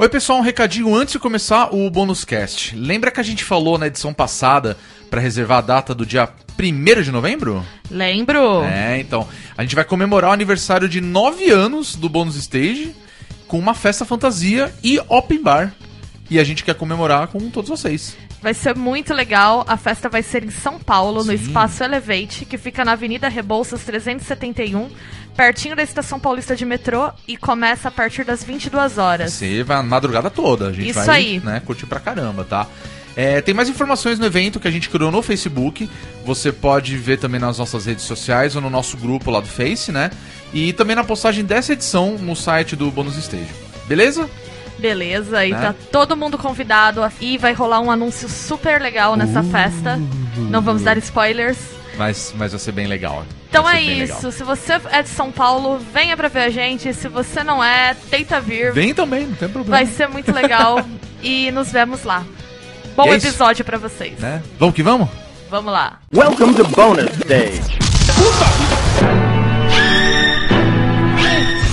Oi, pessoal, um recadinho antes de começar o bônus cast. Lembra que a gente falou na edição passada para reservar a data do dia 1 de novembro? Lembro. É, então. A gente vai comemorar o aniversário de 9 anos do bônus stage com uma festa fantasia e open bar. E a gente quer comemorar com todos vocês. Vai ser muito legal. A festa vai ser em São Paulo, no Sim. Espaço Elevate, que fica na Avenida Rebouças 371, pertinho da Estação Paulista de metrô, e começa a partir das 22 horas. Você vai a madrugada toda. A gente Isso vai aí. Né, curtir pra caramba, tá? É, tem mais informações no evento que a gente criou no Facebook. Você pode ver também nas nossas redes sociais ou no nosso grupo lá do Face, né? E também na postagem dessa edição no site do Bônus Stage. Beleza? Beleza, e Né? tá todo mundo convidado. E vai rolar um anúncio super legal nessa Uh. festa. Não vamos dar spoilers. Mas, mas vai ser bem legal. Então é isso. Se você é de São Paulo, venha pra ver a gente. Se você não é, tenta vir. Vem também, não tem problema. Vai ser muito legal. e nos vemos lá. Bom é isso. episódio pra vocês. Né? Vamos que vamos? Vamos lá. Welcome to bonus stage.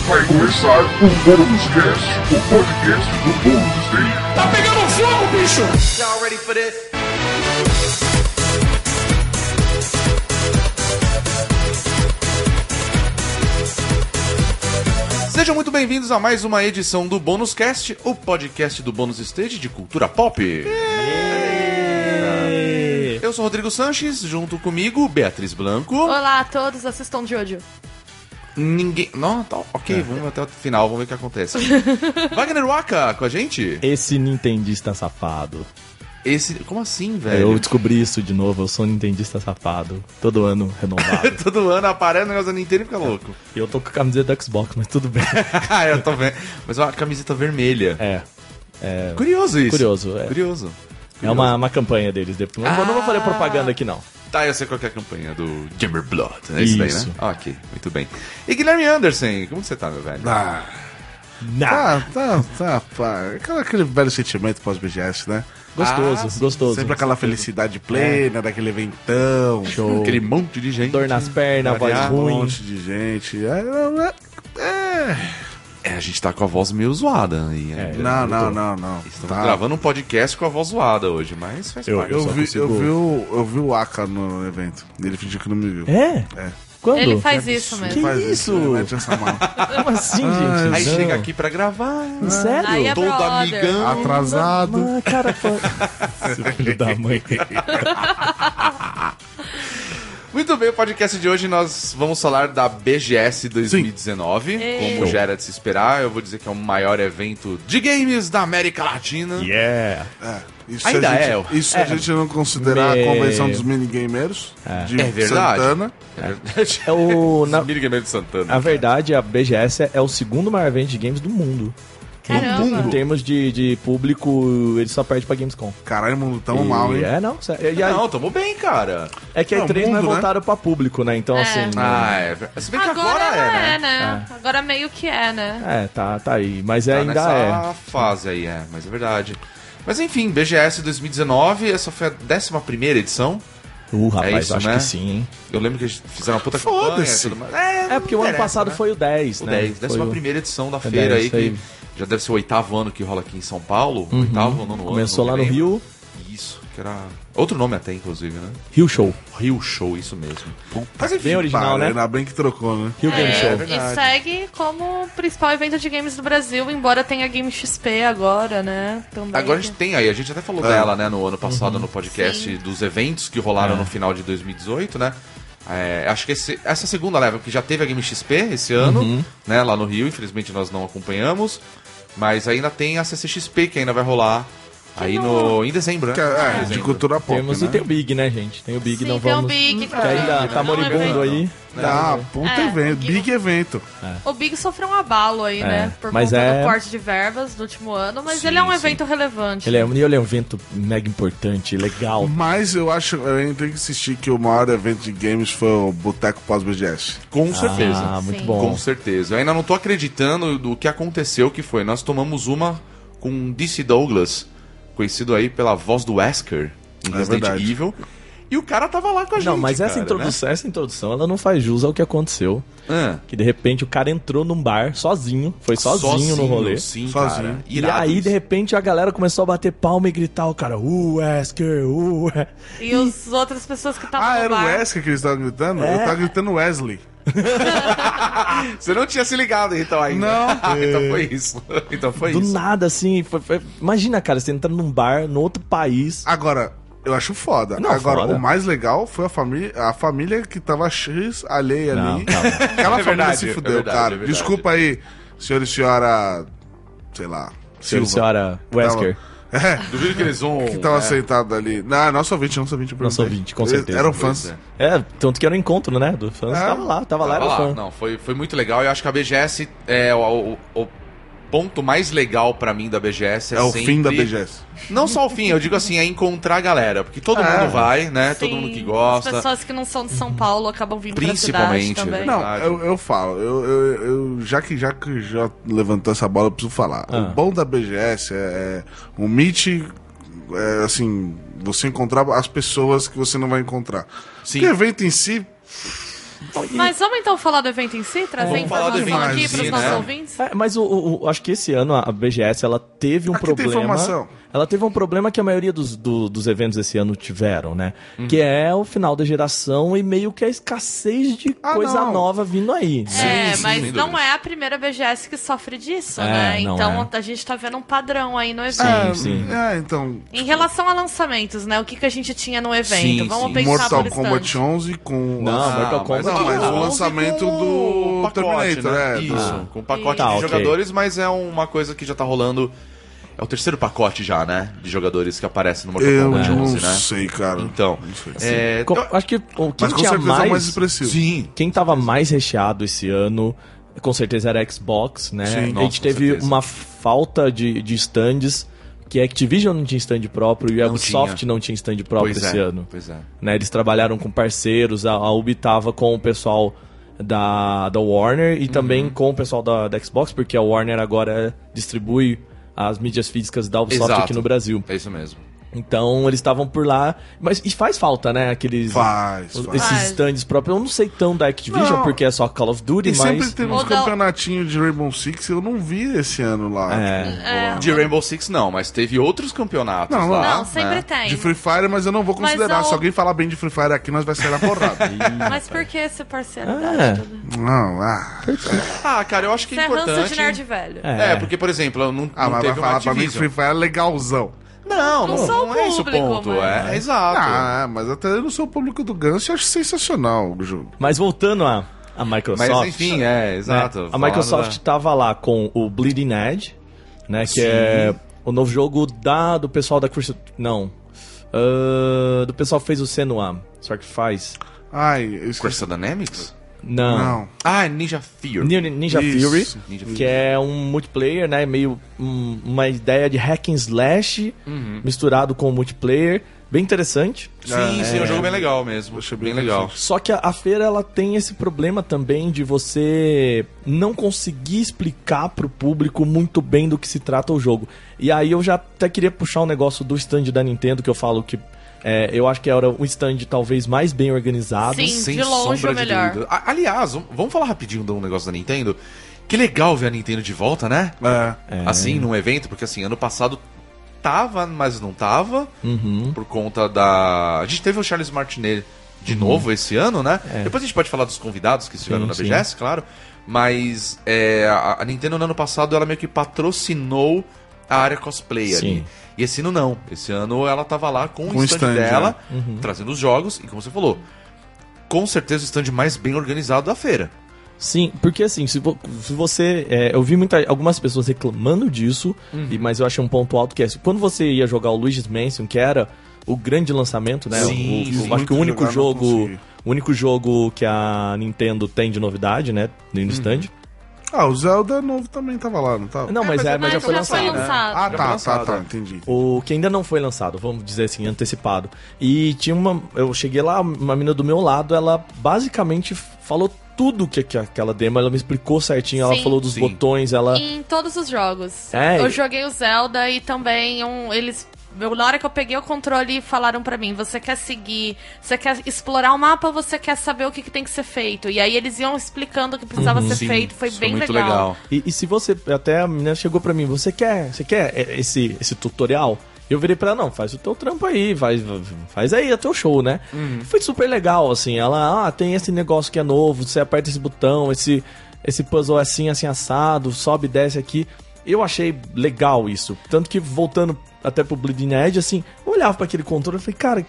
Vai começar o Bônus Cast, o podcast do Bônus Stage. Tá pegando fogo, bicho! Y'all ready for this? Sejam muito bem-vindos a mais uma edição do Bônus Cast, o podcast do Bônus Stage de cultura pop. Eu sou Rodrigo Sanches, junto comigo, Beatriz Blanco. Olá a todos, assistam Jojo. Ninguém. Não, tá ok, vamos até o final, vamos ver o que acontece. Wagner Waka com a gente? Esse nintendista safado. Esse. Como assim, É, velho? Eu descobri isso de novo, eu sou um nintendista safado. Todo ano renovado. Todo ano aparece o negócio da Nintendo e fica louco. E eu tô com a camiseta do Xbox, mas tudo bem. ah, eu tô vendo. Mas uma camiseta vermelha. É. É, Curioso isso. Curioso, é. Curioso. é uma, uma campanha deles. depois. Não, vou- não vou fazer Ah. propaganda aqui, não. Tá, eu sei qual é a campanha do Jammer Blood. É isso, daí, né? Ok, muito bem. E Guilherme Anderson, como você tá, meu velho? Ah, Nah. tá, tá, tá, pá. Aquela- Aquele velho sentimento pós-BGS, né? Gostoso, Ah, gostoso. Sempre aquela felicidade plena, daquele eventão. Show. Aquele monte de gente. Dor nas pernas, voz Variar, Um ruim. monte de gente. É, é, é. É, a gente tá com a voz meio zoada aí. É, Não, não, não, não. Estamos Tá. gravando um podcast com a voz zoada hoje, mas faz Eu- parte. Eu só vi, consigo- eu, vi o, eu vi o Aka no evento. Ele fingiu que não me viu. É? É. Quando? Ele faz isso mesmo. Que Faz isso? Mete essa mão. Como assim, gente? Aí Não. chega aqui pra gravar. Sério? Aí é Todo brother. amigão. Atrasado. Ah, cara. Seu filho da mãe. Muito bem, o podcast de hoje nós vamos falar da BGS 2019. Ei. Como já era de se esperar, eu vou dizer que é o maior evento de games da América Latina. Yeah. É, isso Ainda a gente, é. Isso se a É. gente não considerar Me- a convenção dos minigamers de É verdade. Santana. É verdade. É o. Na, Mini Gamer de Santana. a verdade, a BGS é o segundo maior evento de games do mundo. Caramba. Em termos de, de público, ele só perde pra Gamescom. Caralho, mundo tão E- mal, hein? É, não. sério. E a- Não, tamo bem, cara. é que a Não, E3 não é mundo, né? voltada pra público, né? Então, É. assim. Ah, é. Se bem que Agora, agora, é, é, né? né? Agora meio que é, né? É, tá, tá aí. Mas Tá ainda nessa é. fase aí, é, mas é verdade. Mas enfim, BGS 2019, essa foi a 11 edição. Uh, rapaz, isso, acho né? que sim, hein? Eu lembro que eles fizeram uma puta campanha. É, É, porque o ano passado né? foi o 10, o né? 10, Foi 11 o- primeira edição da É feira 10, aí, isso aí. que já deve ser o oitavo ano que rola aqui em São Paulo. Oitavo ou nono ano. Começou lá no. Rio, Isso, que era. Outro nome até, inclusive, né? Rio Show. Rio Show, isso mesmo. Puta Mas enfim, Bem original, Pariu, né? Ainda bem que trocou, né? Rio Game É, Show. verdade. e segue como principal evento de games do Brasil, embora tenha Game XP agora, né? Também. Agora a gente tem aí, a gente até falou É. dela, né, no ano passado no podcast Sim. dos eventos que rolaram no final de 2018, né? É, acho que esse- essa segunda leva, que já teve a Game XP esse ano, né, lá no Rio, infelizmente nós não acompanhamos, mas ainda tem a CCXP que ainda vai rolar aí no, em dezembro, né? Que é, é, de cultura pop, Temos né? e tem o Big, né, gente? Tem o Big, Sim, não tem vamos. o Big, Que ainda tá é moribundo aí. Ah, puta É, evento, porque- big evento. O Big sofreu um abalo aí, É, né? Por mas conta é- do corte de verbas do último ano, mas Sim, ele é um sim. evento relevante. Ele é, e ele é um evento mega importante, legal. Mas eu acho, eu ainda tenho que insistir que o maior evento de games foi o Boteco pós-BGS. Com certeza. Ah, muito Sim. bom. Com certeza. Eu ainda não tô acreditando do que aconteceu, que foi. Nós tomamos uma com DC Douglas, conhecido aí pela voz do Wesker em É Resident verdade. Evil. E o cara tava lá com a gente. Não, mas essa cara, né? introdução, essa introdução, ela não faz jus ao que aconteceu. né? Que de repente o cara entrou num bar sozinho, foi sozinho, no rolê. Sim, Sozinho. cara. E aí, isso. de repente, a galera começou a bater palma e gritar, o cara, uh, Wesker, uh. E as outras pessoas que estavam Ah, no era o bar. Wesker que eles estavam gritando? É. Eu tava gritando Wesley. Você não tinha se ligado então ainda. Não. então foi isso. Então foi Do isso. nada, assim, foi- foi- imagina, cara, você entrando num bar, no outro país. Agora, eu acho foda. Não, Agora, foda. o mais legal foi a família, a família que tava X alheia Não, ali. calma. Aquela É família verdade, se é fudeu, verdade, cara. é. Desculpa aí, senhor e senhora. Sei lá. Senhora, Silva. senhora Wesker. É, Duvido que eles vão. que tava é, sentado ali. Não, nosso ouvinte, nosso ouvinte. eu Nosso ouvinte, com Eles certeza. Eram pois fãs. é. É, tanto que era um encontro, né? Do fãs. É. Tava lá, tava lá, Tava era lá. fã. Não, foi, foi muito legal. Eu acho que a BGS é o, o- o ponto mais legal pra mim da BGS. É, É o sempre- fim da BGS. Não só o fim, eu digo assim, é encontrar a galera. Porque todo É. mundo vai, né? Sim, todo mundo que gosta. As pessoas que não são de São Paulo acabam vindo Principalmente, pra cidade também. né? Não, eu, eu falo, eu, eu, eu- já, que, já que já levantou essa bola, eu preciso falar. Ah. O bom da BGS é, é o Meet, é, assim, você encontrar as pessoas que você não vai encontrar. Sim. Porque o evento em si, Mas vamos então falar do evento em si? Trazer informação aqui para os nossos né? ouvintes? É, mas o, o- acho que esse ano a BGS ela teve um Aqui tem problema. informação. Ela teve um problema que a maioria dos, do- dos eventos esse ano tiveram, né? Uhum. Que é o final da geração e meio que a escassez de Ah, coisa não. nova vindo aí. né? É, sim, mas não é a primeira BGS que sofre disso, É, né? Então é. a gente tá vendo um padrão aí no evento. Sim, é, sim. é, então, Em relação a lançamentos, né? O que, que a gente tinha no evento? Sim, Vamos sim. pensar Mortal por Kombat instante. 11 com... Não, Ah, Mortal mas- Kombat. Não, mas Ah, o 11 lançamento do o pacote, Terminator, né? é, Isso, com o pacote Tá, de ok. jogadores, mas é uma coisa que já tá rolando. É o terceiro pacote já, né? De jogadores que aparecem no Mortal Eu Kombat não 11, né? sei, cara. Então, Não sei. é, eu- Acho que o quem Mas com tinha certeza é o mais, mais expressivo. sim, quem tava mais recheado esse ano, com certeza era Xbox, né? Sim. a gente teve certeza. uma falta de, de stands, que a Activision não tinha stand próprio e a Não Ubisoft tinha. não tinha stand próprio pois esse é, ano. Pois é. né? Eles trabalharam com parceiros, a, a Ubi tava com o pessoal da, da Warner e Uhum. também com o pessoal da, da Xbox, porque a Warner agora distribui as mídias físicas da Ubisoft Exato. aqui no Brasil. É isso mesmo. Então eles estavam por lá, mas e faz falta, né? Aqueles Faz, faz. esses Faz. stands próprios. Eu não sei tão da Activision Não. porque é só Call of Duty, E sempre mas tem uns Ou da- campeonatinhos de Rainbow Six, eu não vi esse ano lá. É. Rolar. De Rainbow Six não, mas teve outros campeonatos Não, lá. Não, sempre né? tem. De Free Fire, mas eu não vou considerar. Se alguém falar bem de Free Fire aqui, nós vai sair na porrada. Mas por que essa parcialidade? É. toda? não, ah. Ah, cara, eu acho que Você é é importante. de nerd velho. É. É, porque, por exemplo, não, Ah, não mas vai teve uma falar pra mim que. Free Fire é legalzão. Não, Não não, o é esse o público, ponto. mas- É, é exato. Ah, mas até eu não sou o público do Ganso, eu acho sensacional o jogo. Mas voltando a, a Microsoft. Mas enfim, é, né, exato. A Falando Microsoft da- tava lá com o Bleeding Edge, né? Que Sim. é o novo jogo da, do pessoal da Crystal... Não. Ah, do pessoal que fez o Senua. Sacrifice. Ai, eu esqueci. Crystal Dynamics? Não. Não. Ah, Ninja Fear. Ninja, Ninja. Fury, Ninja que é um multiplayer, né? Meio um- uma ideia de hack and slash Uhum. misturado com multiplayer. Bem interessante. Sim, sim, é um jogo bem legal mesmo. Achei bem bem legal. Só que a, a feira ela tem esse problema também de você não conseguir explicar pro público muito bem do que se trata o jogo. E aí eu já até queria puxar um negócio do stand da Nintendo que eu falo que é, eu acho que era um stand talvez mais bem organizado. Sim. Sem de longe sombra de melhor. dúvida. Aliás, vamos- falar rapidinho de um negócio da Nintendo. Que legal ver a Nintendo de volta, né? É. Assim, num evento, porque assim, ano passado tava, mas não tava. Uhum. Por conta da. A gente teve o Charles Martinet de novo esse ano, né? Depois a gente pode falar dos convidados que estiveram Sim, na sim. BGS, claro. Mas é, a, a Nintendo no ano passado ela meio que patrocinou a área cosplay Sim. ali. E esse ano não. Esse ano ela tava lá com, Com o stand, stand, dela, Uhum. trazendo os jogos, e como você falou, com certeza o stand mais bem organizado da feira. Sim, porque assim, se, vo- se você. é, eu vi muita, algumas pessoas reclamando disso, Uhum. e, mas eu achei um ponto alto que é quando você ia jogar o Luigi's Mansion, que era o grande lançamento, né? Sim, o, o- sim. acho que o único jogo. O único jogo que a Nintendo tem de novidade, né? No Uhum. Ah, o Zelda novo também tava lá, não tava? Não, mas, mas é, é- mas já foi já lançado. foi né? lançado. Ah, Já tá, foi tá, lançado, tá, é. entendi. O que ainda não foi lançado, vamos dizer assim, antecipado. E tinha uma. Eu cheguei lá, uma menina do meu lado, ela basicamente falou tudo que, que aquela demo, ela me explicou certinho, ela Sim. falou dos Sim. botões, ela. Em todos os jogos. É, eu joguei o Zelda e também um, eles Eu, na hora que eu peguei o controle, falaram pra mim: você quer seguir, você quer explorar o mapa você quer saber o que, que tem que ser feito? E aí eles iam explicando o que precisava ser Uhum. Sim, feito, foi bem muito legal. E, e se você. Até a menina chegou pra mim, você quer, você quer é, esse, esse tutorial? Eu virei pra ela, não, faz o teu trampo aí, faz, faz aí o teu show, né? Foi super legal, assim. Ela, ah, tem esse negócio que é novo, você aperta esse botão, esse, esse puzzle é assim, assim, assado, sobe e desce aqui. Eu achei legal isso. Tanto que, voltando até pro Bleeding Edge, assim, eu olhava pra aquele controle e falei, cara,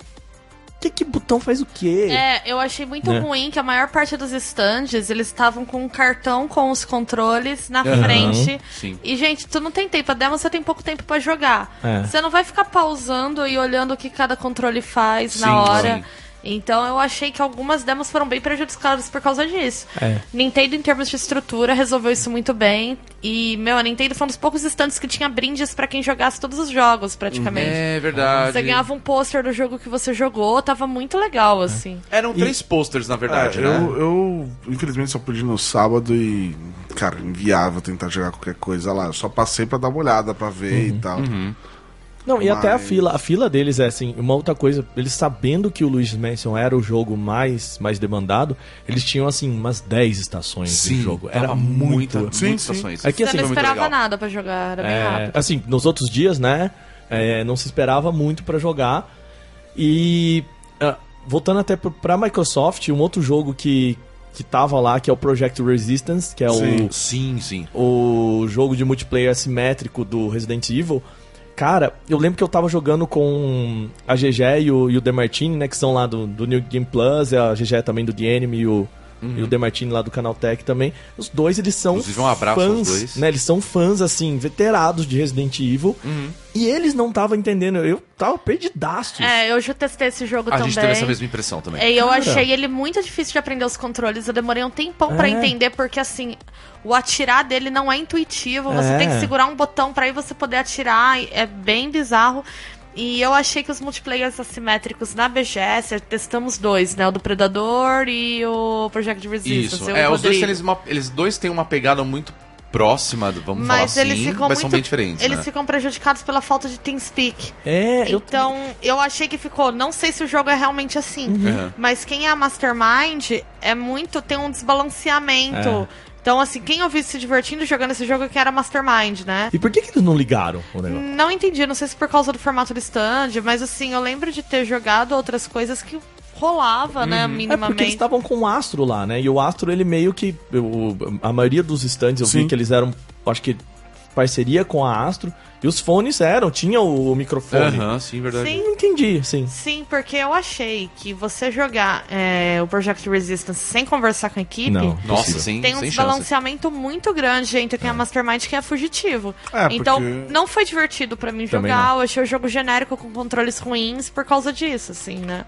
que, que botão faz o quê? É, eu achei muito Né? ruim que a maior parte dos stands, eles estavam com um cartão com os controles na Aham, frente. sim. E, gente, tu não tem tempo. A demo você tem pouco tempo pra jogar. É. Você não vai ficar pausando e olhando o que cada controle faz Sim, na hora. sim. Então eu achei que algumas demos foram bem prejudicadas por causa disso. É. Nintendo, em termos de estrutura, resolveu isso muito bem. E, meu, a Nintendo foi um dos poucos stands que tinha brindes pra quem jogasse todos os jogos, praticamente. É verdade. Você ganhava um pôster do jogo que você jogou, tava muito legal, assim. Eram três posters, na verdade, É, né? eu, eu, infelizmente, só pude no sábado e, cara, inviável tentar jogar qualquer coisa lá. Eu só passei pra dar uma olhada, pra ver Uhum. e tal. Não, e até a fila, a fila deles é assim, uma outra coisa, eles sabendo que o Luigi's Mansion era o jogo mais, mais demandado, eles tinham assim umas 10 estações de jogo. Era tava muito. muita, Sim, muitas sim. estações. É que, Você assim, não foi muito esperava legal. nada pra jogar, era bem É, rápido. assim, nos outros dias, né? é, não se esperava muito pra jogar. E ah, voltando até pra Microsoft, um outro jogo que, que tava lá, que é o Project Resistance, que é Sim. o, Sim, sim. o jogo de multiplayer assimétrico do Resident Evil. Cara, eu lembro que eu tava jogando com a GG e o, o Demartini, né? Que são lá do, do New Game Plus, a GG também do The Enemy e o, e o Demartini lá do Canaltech também. Os dois, eles são Inclusive, um abraço aos fãs, dois. né? Eles são fãs, assim, veterados de Resident Evil. E eles não estavam entendendo. Eu tava perdidaço. É, eu já testei esse jogo A também. gente teve essa mesma impressão também. E eu Cara. achei ele muito difícil de aprender os controles. Eu demorei um tempão pra É. entender, porque assim, o atirar dele não é intuitivo. Você É. tem que segurar um botão pra aí você poder atirar. É bem bizarro. E eu achei que os multiplayers assimétricos na BGS, testamos dois, né? O do Predador e o Project Resistance. Isso. eu É, os dois, eles, uma- eles dois têm uma pegada muito próxima, vamos Mas falar eles assim, ficam mas muito, são bem diferentes, Eles né? ficam prejudicados pela falta de TeamSpeak. É, eu. Então, eu achei que ficou. Não sei se o jogo é realmente assim. Uhum. Mas quem é a Mastermind é muito. tem um desbalanceamento. É. Então, assim, quem eu vi se divertindo jogando esse jogo é que era Mastermind, né? E por que, que eles não ligaram o negócio? Não entendi, não sei se por causa do formato do stand, mas assim, eu lembro de ter jogado outras coisas que rolava, né, É porque eles minimamente. estavam com o Astro lá, né? E o Astro, ele meio que. o- a maioria dos stands eu vi Sim. que eles eram, acho que, parceria com a Astro. E os fones eram, tinha o microfone. Aham, sim, verdade. Sim. Não entendi, sim. Sim, porque eu achei que você jogar é, o Project Resistance sem conversar com a equipe. Não. Nossa, Possível. sem, Tem um sem chance. desbalanceamento muito grande entre quem é Mastermind e quem é fugitivo. É, então, porque- não foi divertido pra mim Também jogar. Eu achei o jogo genérico com controles ruins por causa disso, assim, né?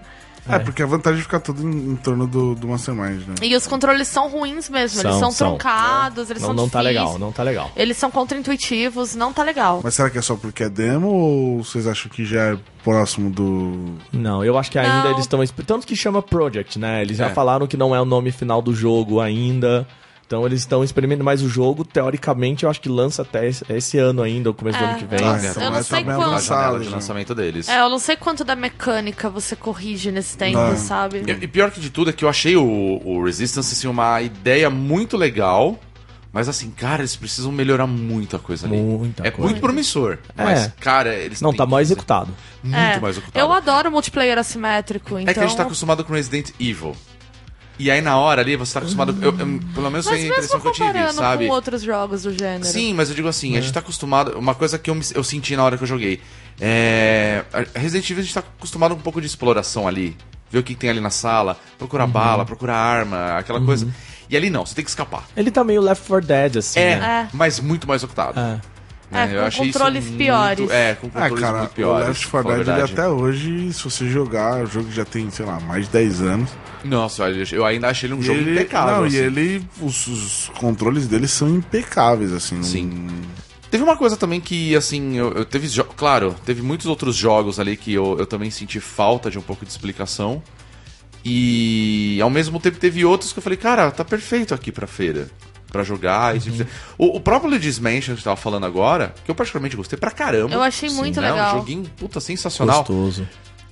É, porque a vantagem é ficar tudo em, em torno do, do Mastermind, né? E os controles são ruins mesmo. eles São, são, são. truncados, eles Não, são não tá difíceis. legal, não tá legal. Eles são contra-intuitivos, não tá legal. Mas será que é só porque é demo ou vocês acham que já é próximo do. Não, eu acho que ainda Não. eles estão. Tanto que chama Project, né? Eles já É. falaram que não é o nome final do jogo ainda. Então eles estão experimentando mais o jogo. Teoricamente, eu acho que lança até esse, esse ano ainda, o começo do É. ano que vem. Ah, Eu então não vai sei tá quanto. A janela avançado. de lançamento deles. É, eu não sei quanto da mecânica você corrige nesse tempo, Não. sabe? E, e pior que de tudo é que eu achei o, o Resistance assim, uma ideia muito legal. Mas assim, cara, eles precisam melhorar muita coisa ali. Muita é coisa. muito promissor. É. Mas, cara, eles Não, têm tá mal executado. Muito É, mais ocupado. Eu adoro multiplayer assimétrico, então... É que a gente tá acostumado com Resident Evil. E aí na hora ali você tá acostumado. eu- eu- pelo menos foi a impressão que eu tive, sabe? com outros jogos do gênero. Sim, mas eu digo assim, É. a gente tá acostumado. Uma coisa que eu, me- eu senti na hora que eu joguei. É. a Resident Evil a gente tá acostumado com um pouco de exploração ali. Ver o que tem ali na sala, procurar Uhum. bala, procurar arma, aquela coisa. E ali não, você tem que escapar. Ele tá meio Left 4 Dead, assim. É, né? mas muito mais ocupado. É. né? É, com controles muito- piores. É, com Ah, controles cara, muito o piores. Left pra 4 falar a Dead até hoje, se você jogar, o jogo já tem, sei lá, mais de 10 anos. Nossa, eu ainda achei ele um E jogo ele, impecável. Não, assim. e ele. Os, os controles dele são impecáveis, assim. Sim. Teve uma coisa também que, assim, eu, eu teve. Claro, teve muitos outros jogos ali que eu, eu também senti falta de um pouco de explicação. E ao mesmo tempo teve outros que eu falei, cara, tá perfeito aqui pra feira. Pra jogar. e fizer- O, o próprio Luigi's Mansion que gente tava falando agora, que eu particularmente gostei pra caramba. Eu achei muito né? legal. Um joguinho, puta, sensacional. Gostoso.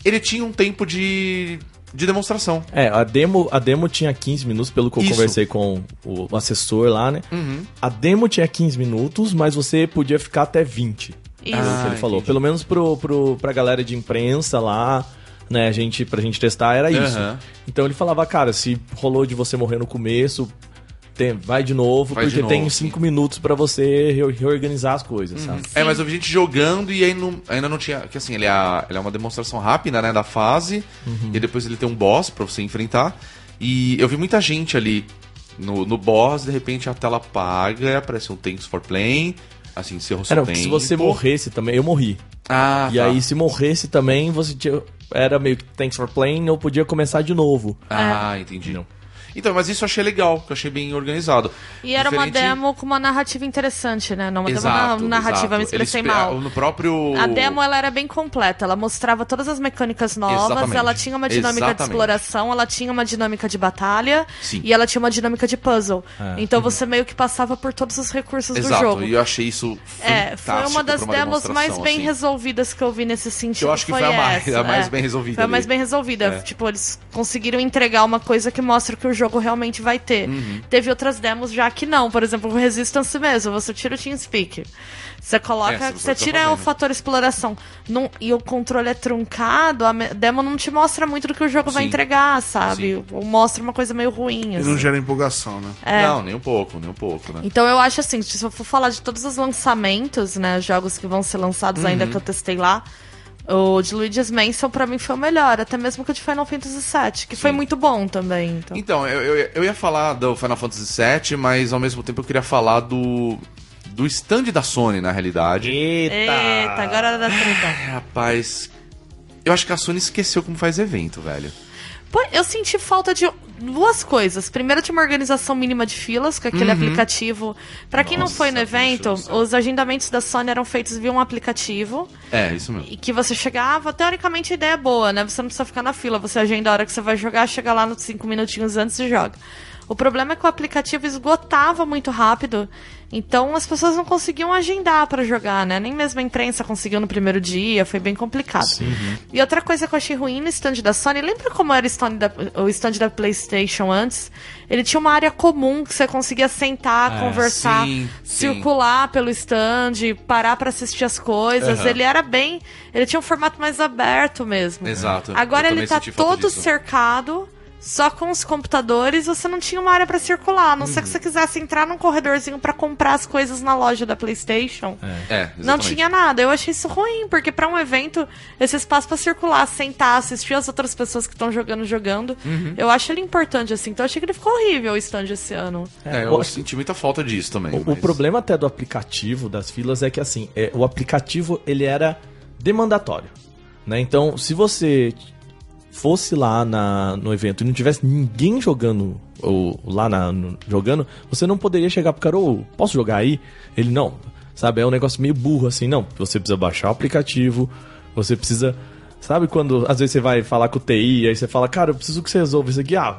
Ele tinha um tempo de, de demonstração. É, a demo, a demo tinha 15 minutos, pelo que eu Isso. conversei com o assessor lá, né? Uhum. A demo tinha 15 minutos, mas você podia ficar até 20. Isso. Ah, que ele falou. entendi. Pelo menos pro, pro, pra galera de imprensa lá, né? A gente, pra gente testar era isso. Aham. Então ele falava, cara, se rolou de você morrer no começo, tem- vai de novo, Vai de porque tem novo, 5 minutos pra você re- reorganizar as coisas, sabe? É, mas eu vi gente jogando e aí não- ainda não tinha. Que assim, ele é, ele é uma demonstração rápida, né, da fase. E depois ele tem um boss pra você enfrentar. E eu vi muita gente ali no, no boss, de repente a tela apaga, aparece um Thanks for Playing. Assim, encerrou seu Era, tempo. se você morresse também, eu morri. Ah, E tá. aí, se morresse também, você tinha, era meio que thanks for playing, eu podia começar de novo. Ah, entendi. Então, mas isso eu achei legal, que eu achei bem organizado. E era uma Diferente- demo com uma narrativa interessante, né? Não uma demo Exato, na- narrativa, exato. me expressei Ele espe- mal. No próprio. A demo ela era bem completa, ela mostrava todas as mecânicas novas, Exatamente. ela tinha uma dinâmica de Exatamente. exploração, ela tinha uma dinâmica de batalha Sim. e ela tinha uma dinâmica de puzzle. É. Então você meio que passava por todos os recursos do Exato, jogo. e eu achei isso. É, foi fantástico uma das uma demos mais bem assim. resolvidas que eu vi nesse sentido. Eu acho que foi a mais- essa, a mais é. bem resolvida Foi a mais ali. bem resolvida. É. Tipo, eles conseguiram entregar uma coisa que mostra que o jogo realmente vai ter. Uhum. Teve outras demos já que não. Por exemplo, o Resistance mesmo. Você tira o TeamSpeak. Você coloca. É, você tá tira fazendo. o fator exploração. Não- e o controle é truncado, a demo não te mostra muito do que o jogo vai Sim. entregar, sabe? Sim. Ou mostra uma coisa meio ruim. E assim. não gera empolgação, né? É. Não, nem um pouco, nem um pouco, né? Então eu acho assim, se eu for falar de todos os lançamentos, né, jogos que vão ser lançados ainda Uhum. que eu testei lá, o de Luigi's Mansion pra mim foi o melhor, até mesmo que o de Final Fantasy VII, que foi muito bom também. Então. Então, eu, eu, eu ia falar do Final Fantasy VII, mas ao mesmo tempo eu queria falar do. do stand da Sony, na realidade. Eita, agora era da treta. Rapaz. Eu acho que a Sony esqueceu como faz evento, velho. Eu senti falta de duas coisas. Primeiro, tinha uma organização mínima de filas, com aquele aplicativo. Pra quem não Uhum. Foi no evento, os agendamentos da Sony eram feitos via um aplicativo. É, isso mesmo. E que você chegava, teoricamente a ideia é boa, né? Você não precisa ficar na fila, você agenda a hora que você vai jogar, chega lá nos cinco minutinhos antes e joga. O problema é que o aplicativo esgotava muito rápido, então as pessoas não conseguiam agendar pra jogar, né? Nem mesmo a imprensa conseguiu no primeiro dia, foi bem complicado. E outra coisa que eu achei ruim no stand da Sony, lembra como era o stand da, o stand da PlayStation antes? Ele tinha uma área comum que você conseguia sentar, conversar, sim, sim. circular pelo stand, parar pra assistir as coisas. Aham. Ele era bem. Ele tinha um formato mais aberto mesmo. Exato. Agora ele tá todo disso. cercado. Só com os computadores você não tinha uma área pra circular. A não Uhum. ser que você quisesse entrar num corredorzinho pra comprar as coisas na loja da PlayStation. É, Não exatamente. tinha nada. Eu achei isso ruim, porque pra um evento, esse espaço pra circular, sentar, assistir as outras pessoas que estão jogando, jogando, Uhum. eu acho ele importante, assim. Então eu achei que ele ficou horrível o stand esse ano. É, eu senti muita falta disso também. O, o mas- problema até do aplicativo das filas é que assim, é, o aplicativo ele era demandatório, né? Então, se você fosse lá na, no evento e não tivesse ninguém jogando ou lá na, no- jogando, você não poderia chegar pro cara, ô, posso jogar aí? Ele não, sabe? É um negócio meio burro assim, não. Você precisa baixar o aplicativo, você precisa, sabe quando às vezes você vai falar com o TI, aí você fala, cara, eu preciso que você resolva isso aqui, ah,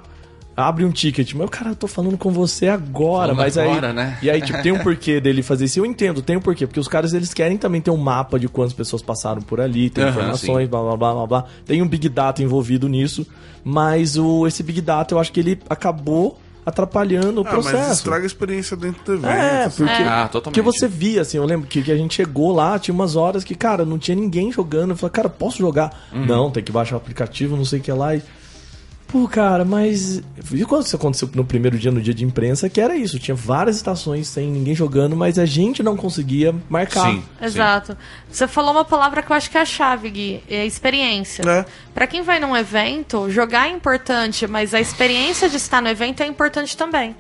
abre um ticket. Mas, cara, eu tô falando com você agora, Falando mas agora, aí. né? E aí, tipo, tem um porquê dele fazer isso. Eu entendo, tem um porquê. Porque os caras, eles querem também ter um mapa de quantas pessoas passaram por ali, tem Aham, informações, sim. blá, blá, blá, blá, blá. Tem um Big Data envolvido nisso. Mas o, esse Big Data, eu acho que ele acabou atrapalhando o Ah, processo. mas estraga a experiência dentro do evento. É, assim. porque, Ah, totalmente. porque você via, assim, eu lembro que, que a gente chegou lá, tinha umas horas que, cara, não tinha ninguém jogando. Eu falei, cara, posso jogar? Uhum. Não, tem que baixar o aplicativo, não sei o que lá. E... Pô, cara, mas. Viu quando isso aconteceu no primeiro dia, no dia de imprensa? Que era isso, tinha várias estações sem ninguém jogando, mas a gente não conseguia marcar. Sim. Exato. Você falou uma palavra que eu acho que é a chave, Gui, é a experiência. É. Pra quem vai num evento, jogar é importante, mas a experiência de estar no evento é importante também.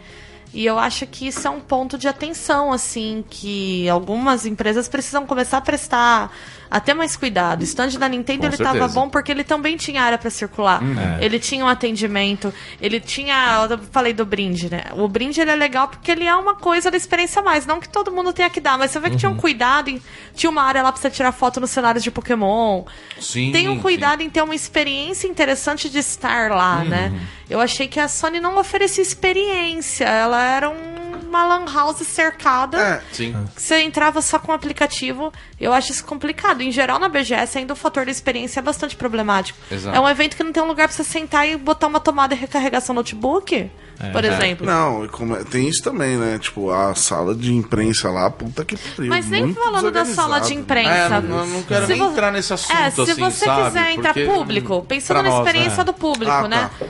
E eu acho que isso é um ponto de atenção, assim, que algumas empresas precisam começar a prestar até mais cuidado. O stand da Nintendo Com ele tava certeza. bom porque ele também tinha área pra circular. Ele tinha um atendimento, ele tinha, eu falei do brinde, né? O brinde ele é legal porque ele é uma coisa da experiência a mais, não que todo mundo tenha que dar, mas você vê que tinha um cuidado, em, tinha uma área lá pra você tirar foto nos cenários de Pokémon. Sim, Tem um sim. cuidado em ter uma experiência interessante de estar lá, né? Eu achei que a Sony não oferecia experiência, ela era um uma lan house cercada. É, Sim. que Você entrava só com o aplicativo. Eu acho isso complicado. Em geral, na BGS, ainda o fator da experiência é bastante problemático. Exato. É um evento que não tem um lugar pra você sentar e botar uma tomada e recarregar seu notebook, por exemplo. Não, como é- tem isso também, né? Tipo, a sala de imprensa lá, puta que pariu. Mas nem falando da sala de imprensa. É, não, não quero Se nem vo- entrar nesse assunto, É, se assim, você sabe? quiser entrar Porque, público, hum, pensando pra na nós, experiência né? do público, Ah, né? tá.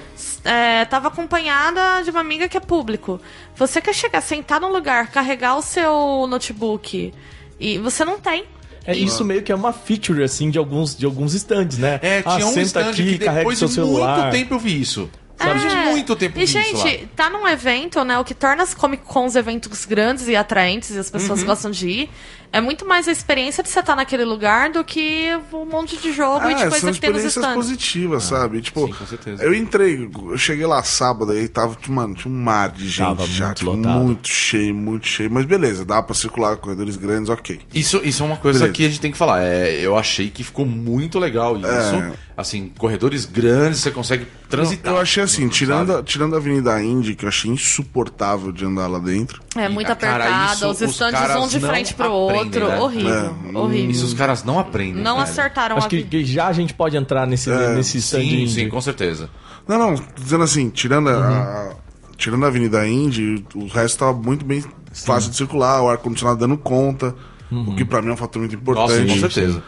É, tava acompanhada de uma amiga que é público. Você quer chegar, sentar num lugar, carregar o seu notebook e você não tem. É, isso meio que é uma feature, assim, de alguns, de alguns stands, né? É, ah, tinha um senta stand aqui, que carrega depois seu de celular. muito tempo eu vi isso. Depois de muito tempo eu É. E, isso lá. gente, tá num evento, né? O que torna as Comic Cons eventos grandes e atraentes e as Uhum. pessoas gostam de ir. É muito mais a experiência de você estar naquele lugar do que um monte de jogo e de coisa são que tem nos experiências stands. positivas, sabe? Tipo, Ah, sim, com certeza. eu entrei, eu cheguei lá sábado aí tava, tipo, mano, tinha um mar de gente Tava já, muito tipo, muito cheio, muito cheio, mas beleza, dá pra circular corredores grandes, ok. Isso, isso é uma coisa Beleza. que a gente tem que falar. É, eu achei que ficou muito legal isso. É. Assim, corredores grandes, você consegue transitar. Eu achei assim, tirando, a, tirando a Avenida Indy, que eu achei insuportável de andar lá dentro. É muito E, cara, apertada, os os stands um de frente pro aprendem, outro. né? Horrível, É, horrível. Isso os caras não aprendem. Não acertaram Acho a que, que já a gente pode entrar nesse, nesse stand Sim, sim, com certeza. Não, não, tô dizendo assim, tirando, Uhum. a, tirando a Avenida Indy, o resto tava muito bem fácil de circular, o ar-condicionado dando conta, o que pra mim é um fator muito Nossa, importante. com certeza.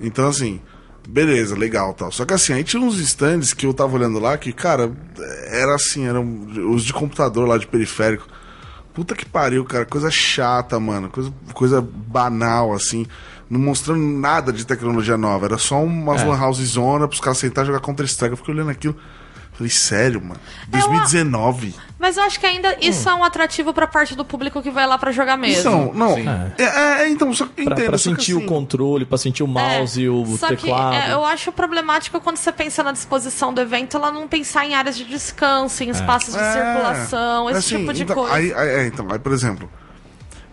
Então, assim, beleza, legal tal. Só que assim, aí tinha uns stands que eu tava olhando lá que, cara, era assim, eram os de computador lá de periférico. Puta que pariu, cara, coisa chata, mano, coisa, coisa banal, assim, não mostrando nada de tecnologia nova. Era só umas É. lan house zona pros caras sentar e jogar Counter-Strike. Eu fiquei olhando aquilo. Falei, sério, mano? 2019. Mas eu acho que ainda isso é um atrativo pra parte do público que vai lá pra jogar mesmo. Então, não. É, é, é, então, só Pra, entendo. pra que sentir assim- o controle, pra sentir o mouse e o Só teclado. que é, eu acho problemático quando você pensa na disposição do evento, ela não pensar em áreas de descanso, em espaços de É, circulação, esse assim, tipo de então, coisa. Aí, aí- é, então, aí, por exemplo,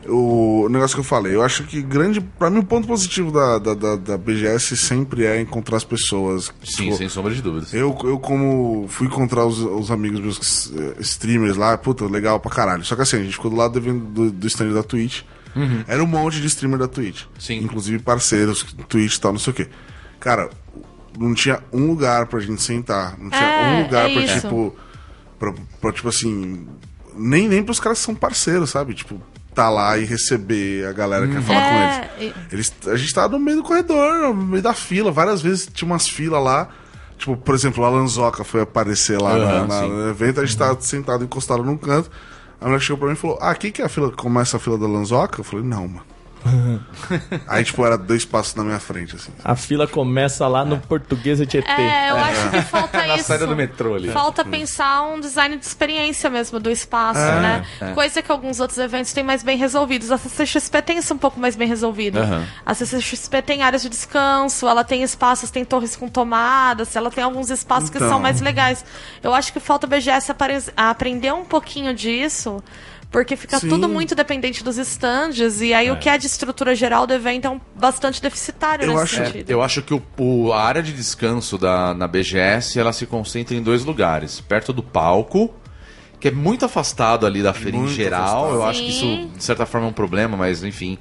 o negócio que eu falei, eu acho que grande. Pra mim, o ponto positivo da, da, da, da BGS sempre é encontrar as pessoas. Sim, Tipo, sem sombra de dúvidas. Eu, eu, como fui encontrar os, os amigos meus eh, streamers lá, puta, legal pra caralho. Só que assim, a gente ficou do lado do, do, do stand da Twitch. Era um monte de streamer da Twitch. Sim. Inclusive parceiros, Twitch e tal, não sei o quê. Cara, não tinha um lugar pra gente sentar. Não tinha É, um lugar é pra, isso. tipo. Pra, pra, tipo assim. Nem, nem pros caras que são parceiros, sabe? Tipo, tá lá e receber a galera que quer falar com É, eles. eles. A gente tava no meio do corredor, no meio da fila. Várias vezes tinha umas filas lá. Tipo, por exemplo, a Lanzoca foi aparecer lá na- Aham, na- sim. no evento, a gente tava sentado encostado num canto. A mulher chegou pra mim e falou: Ah, aqui que é a fila, começa a fila da Lanzoca? Eu falei, não, mano. Aí, tipo, era dois passos na minha frente, assim. A fila começa lá no Portuguesa Tietê. É, eu acho que falta Na isso. saída do metrô ali. Falta pensar um design de experiência mesmo do espaço, né? Coisa que alguns outros eventos têm mais bem resolvidos. A CCXP tem isso um pouco mais bem resolvido. Aham. A CCXP tem áreas de descanso, ela tem espaços, tem torres com tomadas, ela tem alguns espaços que Então. são mais legais. Eu acho que falta o BGS apare- a aprender um pouquinho disso. Porque fica Sim. tudo muito dependente dos stands, e aí o que é de estrutura geral do evento é um, bastante deficitário Eu nesse acho- sentido. Eu acho que o, o- a área de descanso da, na BGS ela se concentra em dois lugares. Perto do palco, que é muito afastado ali da feira em Muito geral. afastado. Eu acho que isso, Sim. de certa forma, é um problema, mas enfim,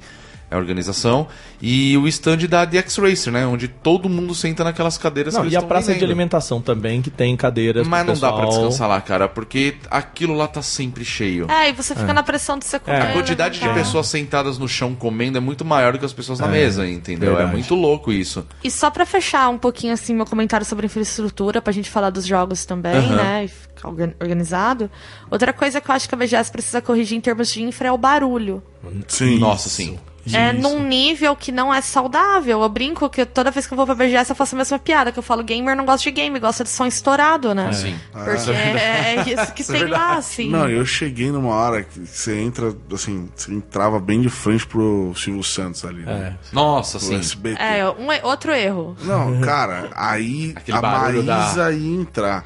é a organização. E o stand da DX Racer, né? Onde todo mundo senta naquelas cadeiras Não, que eles e a praça de vendendo. alimentação também, que tem cadeiras Mas não dá pra pessoal. descansar lá, cara, porque aquilo lá tá sempre cheio. É, e você fica na pressão de ser comer. A quantidade de levantar. pessoas sentadas no chão comendo é muito maior do que as pessoas na mesa, entendeu? verdade. É muito louco isso. E só pra fechar um pouquinho assim meu comentário sobre infraestrutura, pra gente falar dos jogos também, né? E ficar organ- organizado. Outra coisa que eu acho que a BGS precisa corrigir em termos de infra é o barulho. Sim. Nossa, sim. É num nível que não é saudável. Eu brinco que toda vez que eu vou pra BGS eu faço a mesma piada, que eu falo gamer não gosta de game, gosta de som estourado, né? Sim. Porque é, é isso que tem lá, assim. Não, eu cheguei numa hora que você entra, assim, você entrava bem de frente pro Silvio Santos ali, né? Nossa, Pro sim. SBT. É, um, outro erro. Não, cara, aí Aquele a Maísa da- ia entrar.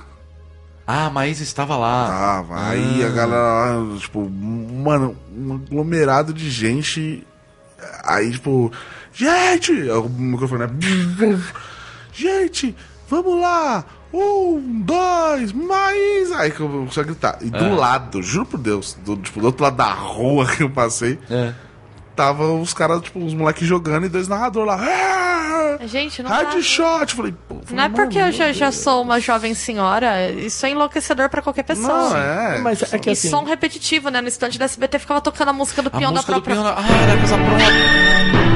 Ah, a Maísa estava lá. Tava. Aí a galera, lá, tipo, mano, um aglomerado de gente. Aí, tipo, gente! O microfone, né? Gente, vamos lá! Um, dois, mais. Aí que eu comecei a gritar. E É. do lado, juro por Deus, do, tipo, do outro lado da rua que eu passei, É. tava os caras, tipo, os moleques jogando e dois narradores lá. "Ah, Gente, não. Headshot! Falei, pô, Não é porque eu já, já sou uma jovem senhora, isso é enlouquecedor pra qualquer pessoa. Não, é. Mas é que E assim. som repetitivo, né? No estande da SBT ficava tocando a música do A peão da música do própria. peão da... Ah, era casa própria.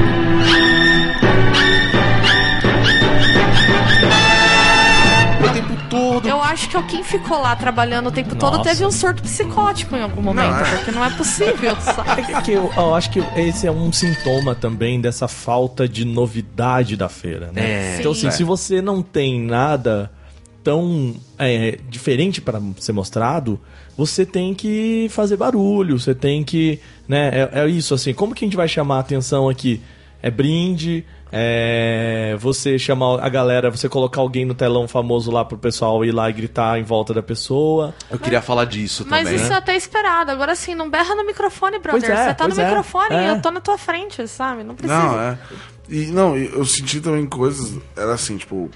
Acho que quem ficou lá trabalhando o tempo todo Nossa. teve um surto psicótico em algum momento, Não, é. porque não é possível, sabe? É que eu, eu acho que esse é um sintoma também dessa falta de novidade da feira, né? É. então, Sim. assim, se você não tem nada tão é, diferente para ser mostrado, você tem que fazer barulho, você tem que. Né, é, é isso, assim, como que a gente vai chamar a atenção aqui? É brinde, é você chamar a galera, você colocar alguém no telão famoso lá pro pessoal ir lá e gritar em volta da pessoa. Eu queria falar disso Mas também. isso né? é até esperado. Agora sim, não berra no microfone, brother. Pois é, Você tá no é, microfone é. eu tô na tua frente, sabe? Não precisa. Não, é. E não, e eu senti também coisas. Era assim, tipo.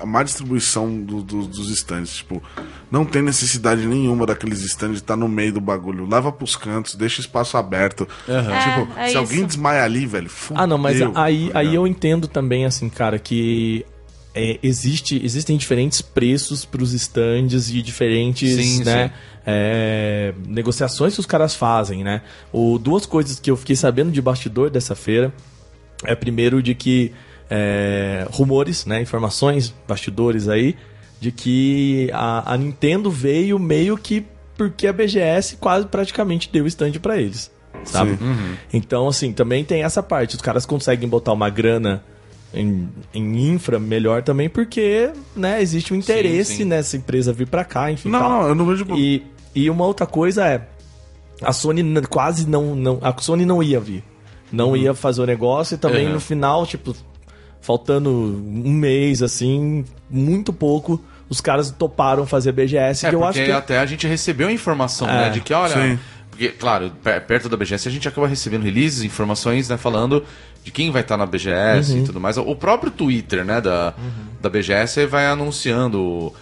A má distribuição do- do- dos stands. Tipo, não tem necessidade nenhuma daqueles stands estar no meio do bagulho. Leva pros cantos, deixa espaço aberto. Tipo, É, é se isso. alguém desmaia ali, velho, fudeu, Ah, não, mas aí, tá aí ligado? eu entendo também, assim, cara, que é, existe, existem diferentes preços pros stands e diferentes, Sim, né, sim. é, negociações que os caras fazem, né? O, duas coisas que eu fiquei sabendo de bastidor dessa feira é primeiro de que é, rumores, né, informações, bastidores aí, de que a, a Nintendo veio meio que porque a BGS quase praticamente deu stand pra eles, sabe? Então, assim, também tem essa parte. Os caras conseguem botar uma grana em, em infra melhor também porque, né, existe um interesse sim. nessa empresa vir pra cá, enfim. Não, não, eu não vejo. E, e uma outra coisa é, a Sony quase não, não, a Sony não ia vir, não ia fazer o negócio e também Uhum. no final, tipo, faltando um mês assim, muito pouco, os caras toparam fazer BGS, É, que eu porque acho que até a gente recebeu a informação, É, né? De que, olha. sim. Porque, claro, per- perto da BGS a gente acaba recebendo releases, informações, né? Falando de quem vai estar na BGS Uhum. e tudo mais. O próprio Twitter, né? Da, da BGS vai anunciando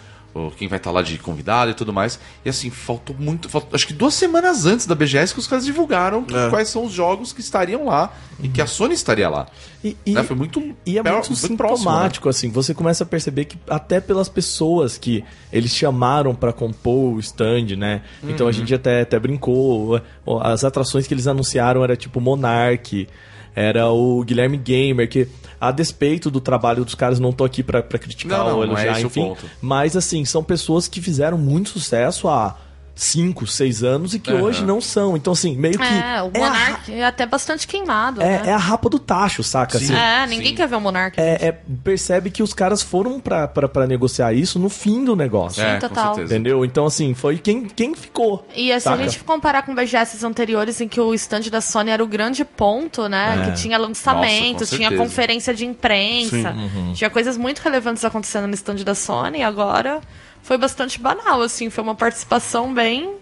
quem vai estar lá de convidado e tudo mais. E assim, faltou muito. faltou- acho que duas semanas antes da BGS que os caras divulgaram que- É. quais são os jogos que estariam lá e que a Sony estaria lá. E, e- Né, Foi muito. E é per- muito próximo, né? sintomático, assim, você começa a perceber que até pelas pessoas que eles chamaram pra compor o stand, né? Então a Uhum. gente até, até brincou, as atrações que eles anunciaram era tipo Monark, era o Guilherme Gamer, que a despeito do trabalho dos caras, não tô aqui pra, pra criticar Não, não, ou é enfim. Mas assim, são pessoas que fizeram muito sucesso há 5, 6 anos e que Aham. hoje não são. Então assim, meio que... É, o é a- Monark é, até bastante queimado. é, né? é a rapa do tacho, saca? Sim. Assim, É, ninguém sim. quer ver o Monark. é, é- percebe que os caras foram pra, pra, pra negociar isso no fim do negócio. É, total. com certeza. Entendeu? Então, assim, foi quem, quem ficou. E se a saca? gente comparar com BGS anteriores, em que o stand da Sony era o grande ponto, né? É. Que tinha lançamentos, Nossa, tinha conferência de imprensa, Uhum. tinha coisas muito relevantes acontecendo no stand da Sony. E agora foi bastante banal, assim, foi uma participação bem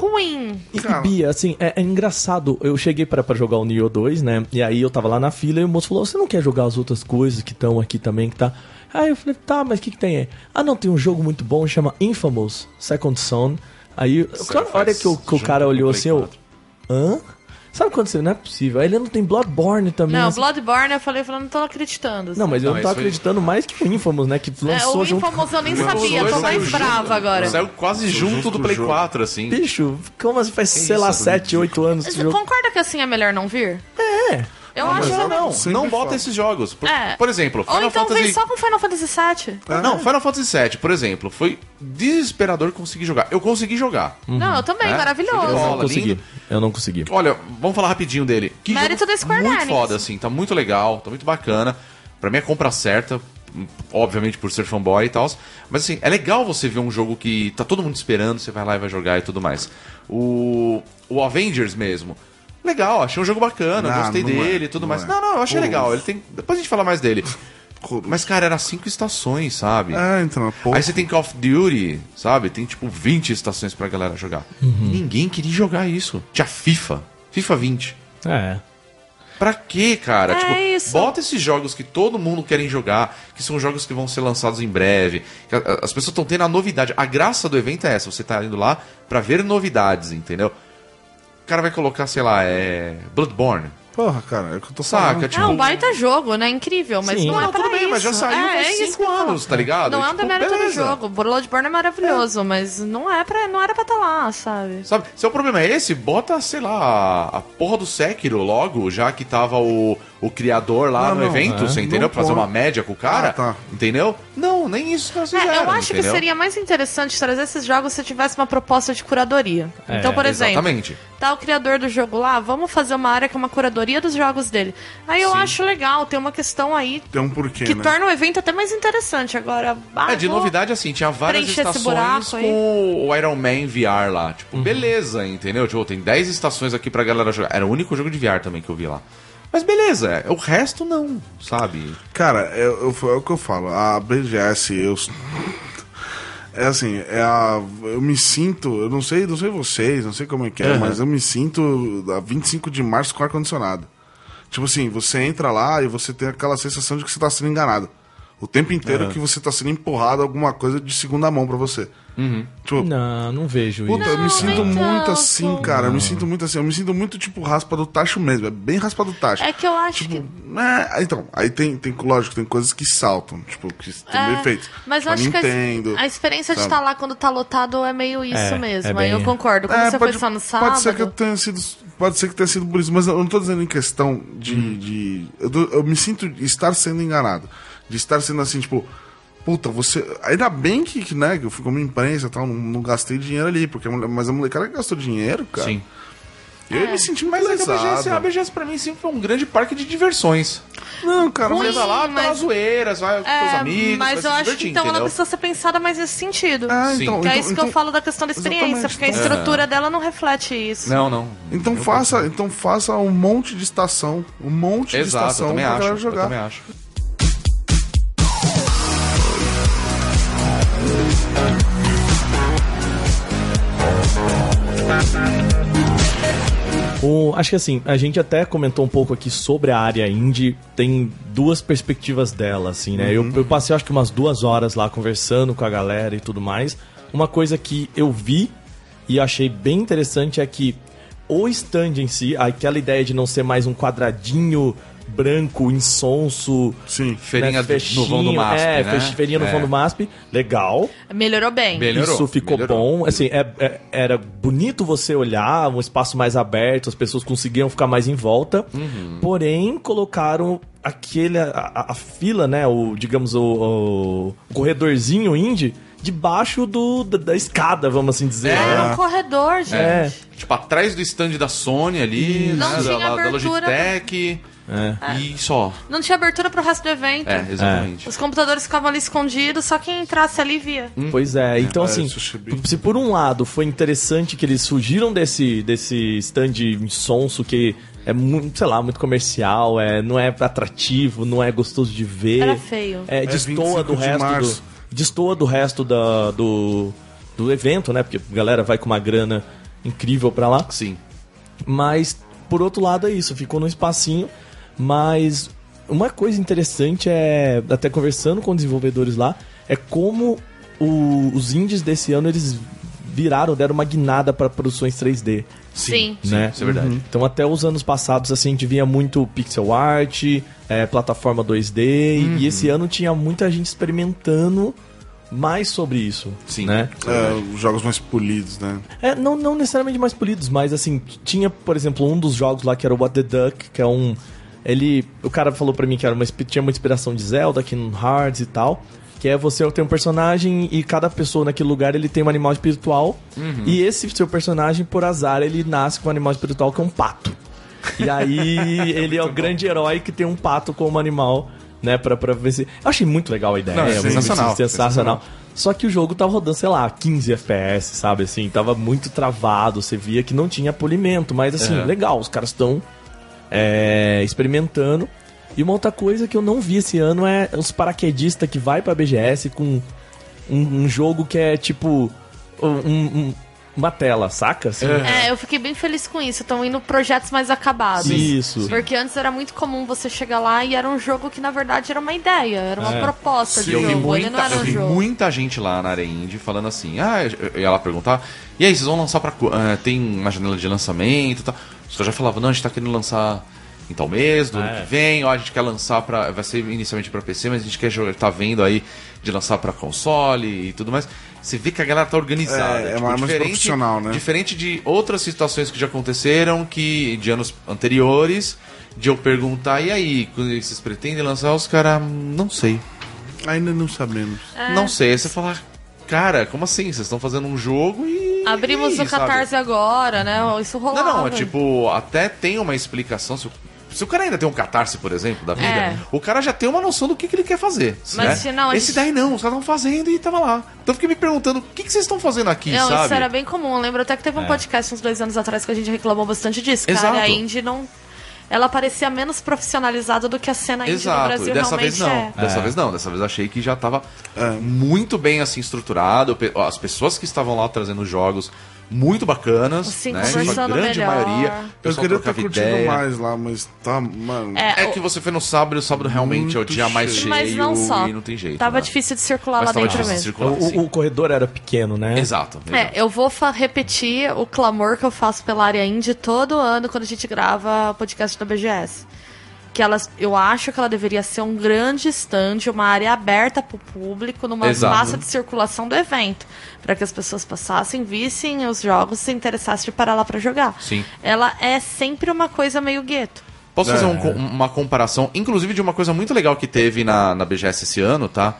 ruim. E, e, Bia, assim, é, é engraçado. Eu cheguei pra, pra jogar o Nioh 2, né? E aí eu tava lá na fila e o moço falou: Você não quer jogar as outras coisas que estão aqui também? Que tá. Aí eu falei: Tá, mas o que, que tem aí? Ah, não, tem um jogo muito bom, chama Infamous Second Son. Aí, Sério, a hora que o, que o cara olhou assim, eu. 4. Hã? Sabe quando você. Não é possível. Aí ele não tem Bloodborne também. Não, assim. Bloodborne eu falei, eu falei, não tô acreditando. Não, mas eu Não, não tava foi- acreditando mais que o Infamous, né? Que É, lançou o junto. Infamous eu nem sabia, tô junto, mais brava agora. Saiu quase junto junto do Play o jogo. 4, assim. Bicho, como assim faz, sei lá, isso, 7, 8 anos esse Você jogo? concorda que assim é melhor não vir? É. Eu mas acho Não, não, não bota esses jogos. Por, É. por exemplo, Ou Final então Fantasy... vem só com Final Fantasy VII. Não, Final Fantasy VII, por exemplo, foi desesperador conseguir jogar. Eu consegui jogar. Não, eu também, É? Maravilhoso. Eu não consegui. lindo. Eu não consegui. Olha, vamos falar rapidinho dele. Que Mérito jogo da Square muito Enix. foda, assim. Tá muito legal, tá muito bacana. Pra mim é a compra certa, obviamente por ser fanboy e tal. Mas assim, é legal você ver um jogo que tá todo mundo esperando, você vai lá e vai jogar e tudo mais. O, o Avengers mesmo. Legal, achei um jogo bacana, Não, gostei não é, dele e tudo não mais. é. Não, não, eu achei Pô. legal. Ele tem. Depois a gente fala mais dele. Mas, cara, era cinco estações, sabe? É, então, pô. Aí você tem Call of Duty, sabe? Tem tipo 20 estações pra galera jogar. Uhum. E ninguém queria jogar isso. Tinha FIFA. FIFA 20. É. Pra quê, cara? É tipo, isso. bota esses jogos que todo mundo querem jogar, que são jogos que vão ser lançados em breve. As pessoas estão tendo a novidade. A graça do evento é essa, você tá indo lá pra ver novidades, entendeu? O cara vai colocar, sei lá, é. Bloodborne. Porra, cara, é o que eu tô Saca, falando. tipo- É um baita jogo, né? Incrível, mas Sim. não, Não, é não, pra tudo bem, isso. mas já saiu é, faz é anos, tá ligado? Não é um Tipo, demérito do jogo. Bloodborne é maravilhoso, mas não é pra, não era pra estar lá, sabe? Sabe, se o problema é esse, bota, sei lá, a, porra do Sekiro logo, já que tava o, o criador lá Não, no não, evento, é. você entendeu? Não Pra fazer uma média com o cara, Ah, tá. entendeu? Não, nem isso que É, fizeram, eu acho entendeu? que seria mais interessante trazer esses jogos se tivesse uma proposta de curadoria. É, então, por exemplo, Exatamente. tá o criador do jogo lá, vamos fazer uma área que é uma curadoria dos jogos dele. Aí eu Sim. acho legal, tem uma questão aí Tem um porquê, que né? torna o evento até mais interessante. Agora, ah, É, de novidade, assim, tinha várias estações aí. com o Iron Man VR lá. Tipo, Uhum. beleza, entendeu? Tipo, tem 10 estações aqui pra galera jogar. Era o único jogo de VR também que eu vi lá. Mas beleza, é, o resto não, sabe? Cara, é, eu- é o que eu falo. A BGS, eu. É assim, é a, eu me sinto, eu não sei, não sei vocês, não sei como é que é, mas eu me sinto a 25 de março com ar-condicionado. Tipo assim, você entra lá e você tem aquela sensação de que você tá sendo enganado. O tempo inteiro que você tá sendo empurrado alguma coisa de segunda mão pra você. Tipo, Não, não vejo Puta, isso. eu me sinto muito tanto. assim, cara. Eu me sinto muito assim. Eu me sinto muito tipo raspa do tacho mesmo. É bem raspa do tacho. É que eu acho Tipo, que. é, então, aí tem, tem, lógico, tem coisas que saltam, tipo, que tem É, bem feitos. Mas eu acho que Nintendo, a, a experiência de sabe? estar lá quando tá lotado é meio isso É, mesmo. é Aí bem- eu concordo. Quando É, você foi só no sábado. Pode ser que eu tenha sido. Pode ser que tenha sido por isso, mas eu não tô dizendo em questão de. Hum. de eu, eu me sinto estar sendo enganado. De estar sendo assim, tipo. Puta, você. Ainda bem que, que, né, que eu fui como imprensa e tal, não, não gastei dinheiro ali, porque a mulher- mas a molecada que gastou dinheiro, cara. Sim. Eu É. me senti Mas muito é que a BGS, a. BGS pra mim sempre foi um grande parque de diversões. Não, cara, Ruim, mas. Você vai lá mas- pela zoeira, vai com seus É, amigos, mas vai eu se acho que então ela precisa ser pensada mais nesse sentido. Ah, Sim. então, que é então- isso que então- eu falo da questão da experiência, porque a então- estrutura dela não reflete isso. Não, não. Então faça, então faça um monte de estação, um monte de Exato, eu estação também pra acho. galera Eu jogar. também acho. O- acho que assim, a gente até comentou um pouco aqui sobre a área indie, tem duas perspectivas dela, assim, né? Eu, eu passei acho que umas duas horas lá conversando com a galera e tudo mais. Uma coisa que eu vi e achei bem interessante é que o stand em si, aquela ideia de não ser mais um quadradinho branco, insonso, Sim. Feirinha né, do- no vão do MASP, é, né? fe- feirinha no É. vão do MASP, legal. Melhorou bem. Melhorou, Isso ficou melhorou. bom. Assim, é- é- era bonito você olhar, um espaço mais aberto, as pessoas conseguiam ficar mais em volta. Uhum. Porém, colocaram aquele. A, a- a fila, né? O, digamos, o, o corredorzinho indie debaixo do, da, da escada, vamos assim dizer. É né? um corredor, gente. É. Tipo, atrás do stand da Sony ali, Não né, tinha da, da Logitech. E só. Não tinha abertura pro resto do evento. É, exatamente. Os computadores ficavam ali escondidos, só quem entrasse ali via. Pois é, então É, assim, isso eu achei bem- se por um lado foi interessante que eles fugiram desse, desse stand insonso que é muito, sei lá, muito comercial, é, não é atrativo, não é gostoso de ver. Era feio. É, destoa 25 do de resto do, março. Destoa do resto da, do, do evento, né? Porque a galera vai com uma grana incrível pra lá. Sim. Mas, por outro lado, é isso, ficou num espacinho. Mas uma coisa interessante é, até conversando com desenvolvedores lá, é como o- os indies desse ano eles viraram, deram uma guinada para produções 3D. Sim. né? isso é verdade. Então até os anos passados assim a gente via muito pixel art, é, plataforma 2D Uhum. e esse ano tinha muita gente experimentando mais sobre isso, Sim. né? É, os jogos mais polidos, né? É, não, não necessariamente mais polidos, mas assim, tinha, por exemplo, um dos jogos lá que era o What the Duck, que é um. Ele. O cara falou pra mim que era uma, tinha uma inspiração de Zelda, Kingdom Hearts e tal. Que é você ter um personagem e cada pessoa naquele lugar ele tem um animal espiritual. E esse seu personagem, por azar, ele nasce com um animal espiritual que é um pato. E aí ele é o grande herói que tem um pato como animal, né, pra, pra vencer. Eu achei muito legal a ideia. Não, é sensacional, sensacional. Só que o jogo tava rodando, sei lá, 15 FPS, sabe? Assim, tava muito travado. Você via que não tinha polimento, mas assim, É. legal, os caras estão experimentando. E uma outra coisa que eu não vi esse ano é os paraquedistas que vai pra BGS com um, um jogo que é tipo um- um- uma tela, saca? Assim, É, eu fiquei bem feliz com isso. Estão indo projetos mais acabados. Isso. Porque antes era muito comum você chegar lá e era um jogo que na verdade era uma ideia, era uma proposta de eu vi, jogo. Ele não muita, era eu um vi jogo. muita gente lá na área indie falando assim, ah, eu- eu ia lá perguntar, e aí, vocês vão lançar pra. ah, tem uma janela de lançamento e tal. Os caras já falavam, não, a gente tá querendo lançar em tal mês, do ano É. que vem, ó, a gente quer lançar pra. Vai ser inicialmente pra PC, mas a gente quer jogar, tá vendo aí de lançar pra console e tudo mais. Você vê que a galera tá organizada. É, é mais profissional, né? Diferente de outras situações que já aconteceram, que de anos anteriores, de eu perguntar, e aí, quando vocês pretendem lançar, os caras, não sei. Ainda não sabemos. É. Não sei. Aí você fala, cara, como assim? Vocês estão fazendo um jogo e. Abrimos e, o Catarse agora, né? Isso rolava. Não, não, é tipo, até tem uma explicação. Se o, se o cara ainda tem um catarse, por exemplo, da vida, É. o cara já tem uma noção do que, que ele quer fazer. Mas né? se não, a Esse gente- daí não, os caras estão fazendo e tava lá. Então eu fiquei me perguntando, o que, que vocês estão fazendo aqui, Não, sabe? isso era bem comum. Eu lembro até que teve um podcast uns dois anos atrás que a gente reclamou bastante disso. Cara, Exato. a indie não. Ela parecia menos profissionalizada do que a cena indie no Exato, Brasil e dessa realmente vez não. é. Dessa vez não, dessa vez achei que já tava muito bem assim estruturado. As pessoas que estavam lá trazendo jogos muito bacanas, Sim, né? conversando A grande melhor. maioria. o Eu queria ter curtido ideia. mais lá, mas tá, mano. É, É que você foi no sábado e o sábado realmente é o Muito dia mais cheio. Mas não só. e não tem jeito. Tava né? difícil de circular Mas lá tava dentro difícil de mesmo. circular, O, sim. o corredor era pequeno, né? Exato. É, exato. eu vou repetir o clamor que eu faço pela área indie todo ano quando a gente grava o podcast da BGS. Que elas, eu acho que ela deveria ser um grande stand, uma área aberta para o público, numa Exato. massa de circulação do evento. para que as pessoas passassem, vissem os jogos, se interessassem de parar lá para jogar. Sim. Ela é sempre uma coisa meio gueto. Posso fazer É. um co- uma comparação, inclusive de uma coisa muito legal que teve na, na BGS esse ano, tá?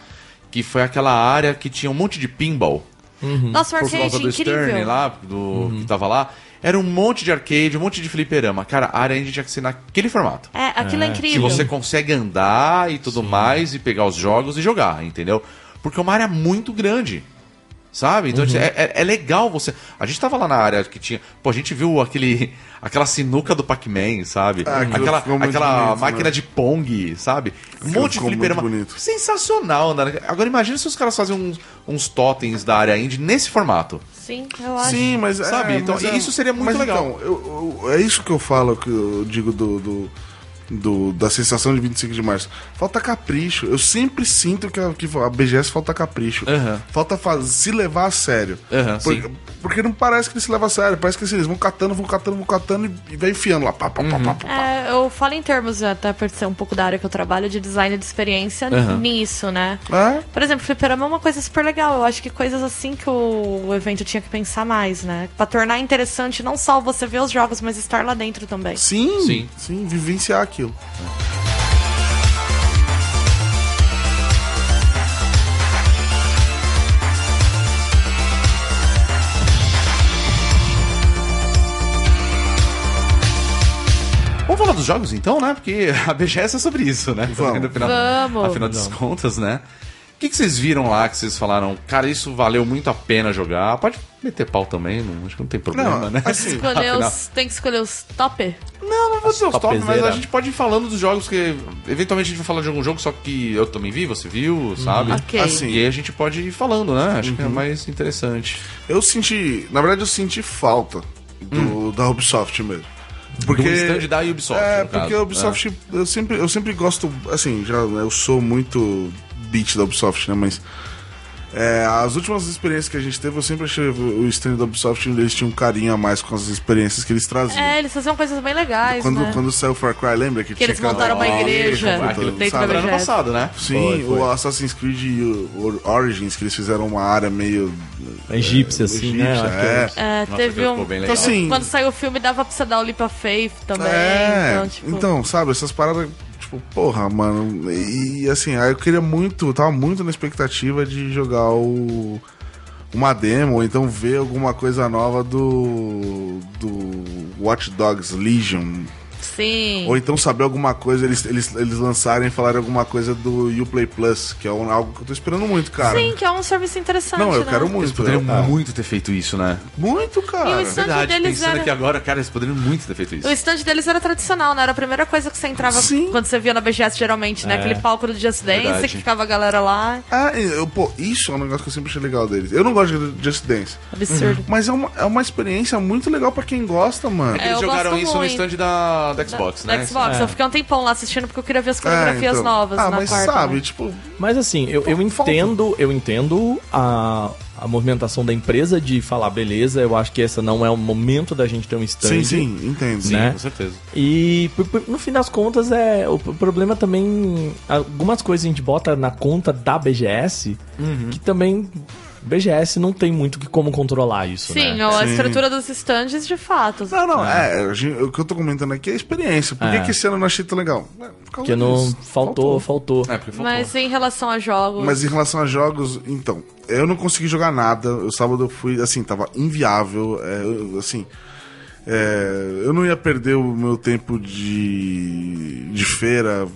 Que foi aquela área que tinha um monte de pinball. Nossa, o Por causa arcade do incrível. Stern lá, do, que tava lá. Era um monte de arcade, um monte de fliperama. Cara, a área indie tinha que ser naquele formato. É, aquilo é, Que incrível. você consegue andar e tudo mais, e pegar os jogos e jogar, entendeu? Porque é uma área muito grande. Sabe? Então é, é- é legal você. A gente tava lá na área que tinha. Pô, a gente viu aquele. aquela sinuca do Pac-Man, sabe? Ah, aquela aquela bonito, máquina né? de Pong, sabe? Um monte de fliperama. bonito. Sensacional, né? Agora imagina se os caras fazem uns, uns totens da área indie nesse formato. Sim, eu acho. Sim, mas Sabe? é, Então, mas é- isso seria muito mas legal. Então, eu- eu- é isso que eu falo, que eu digo do, do, do- da sensação de 25 de março. Falta capricho. Eu sempre sinto que a, que a BGS falta capricho. Aham. Falta faz, se levar a sério. Aham, Por- sim. porque não parece que eles se levam a sério. Parece que assim, eles vão catando, vão catando, vão catando e, e vai enfiando lá. Pá, pá, pá, pá, pá. É, eu falo em termos, até por ser um pouco da área que eu trabalho, de design de experiência nisso, né? É? Por exemplo, fliperama é uma coisa super legal. Eu acho que coisas assim que o, o evento tinha que pensar mais, né? Pra tornar interessante não só você ver os jogos, mas estar lá dentro também. Sim, Sim. sim, vivenciar aquilo. Vamos falar dos jogos então, né? Porque a BGS é sobre isso, né? Vamos. Afinal, Vamos. afinal das contas, né? O que, que vocês viram lá que vocês falaram, cara, isso valeu muito a pena jogar? Pode meter pau também, não, acho que não tem problema, Não, né? assim, os, tem que escolher os top? Não, não vou dizer os top, mas a gente pode ir falando dos jogos que. Eventualmente a gente vai falar de algum jogo, só que eu também vi, você viu, sabe? Ok. Assim, E aí a gente pode ir falando, né? Acho que é mais interessante. Eu senti, na verdade, eu senti falta do, da Ubisoft mesmo. Porque Do stand da Ubisoft, É, no porque caso, a Ubisoft, eu sempre, eu sempre gosto, assim, já né, eu sou muito beat da Ubisoft, né, mas é, as últimas experiências que a gente teve, eu sempre achei o stand da Ubisoft, eles tinham um carinho a mais com as experiências que eles traziam. É, eles faziam coisas bem legais, quando, né? quando saiu Far Cry, lembra que, Que eles tinha montaram uma aquela- igreja puta, dentro da sabe? Foi ano passado, né? Sim, Foi, foi. o Assassin's Creed o- o Origins, que eles fizeram uma área meio... Egípcia, assim, né? egípcia, é. É, Nossa, teve aquilo um. Então, assim, Quando saiu o filme, dava pra você dar o Leap of Faith também. É, então, então, tipo. sabe, essas paradas, tipo, porra, mano. E assim, aí eu queria muito, tava muito na expectativa de jogar o. Uma demo, ou então ver alguma coisa nova do. do Watch Dogs Legion. Sim. Ou então saber alguma coisa, eles, eles, eles lançarem e falarem alguma coisa do Uplay Plus, que é um- algo que eu tô esperando muito, cara. Sim, que é um serviço interessante. Não, eu né? quero Eles muito. poderiam eu- muito ter feito isso, né? Muito, E cara. o stand Verdade, deles pensando era... aqui agora, cara, eles poderiam muito ter feito isso. O stand deles era tradicional, né? Era a primeira coisa que você entrava Sim. quando você via na BGS, geralmente, né? Aquele palco do Just Dance, Verdade. que ficava a galera lá. Ah, eu, pô, isso é um negócio que eu sempre achei legal deles. Eu não gosto de Just Dance. Absurdo. Mas é uma, é uma experiência muito legal pra quem gosta, mano. É, Eles jogaram isso no muito. stand da, da Xbox, Da né? Xbox. Eu fiquei um tempão lá assistindo porque eu queria ver as É, coreografias então. novas Ah, na mas quarta. sabe, né? tipo, Mas assim, eu, eu entendo, eu entendo a, a movimentação da empresa de falar, beleza, eu acho que esse não é o momento da gente ter um stand. sim, sim, entendo. Sim, né? com certeza. E no fim das contas, é o problema também. Algumas coisas a gente bota na conta da BGS que também. BGS não tem muito que como controlar isso, Sim, né? a Sim. estrutura dos stands, de fato. Não, não, é, gente- o que eu tô comentando aqui é a experiência. Por que, É. que esse ano eu não achei tão legal? É, por causa Porque não disso. faltou, faltou. É, faltou. Mas em relação a jogos. Mas em relação a jogos, então, eu não consegui jogar nada. O sábado eu fui, assim, tava inviável. é, eu- assim, é, eu não ia perder o meu tempo de, de feira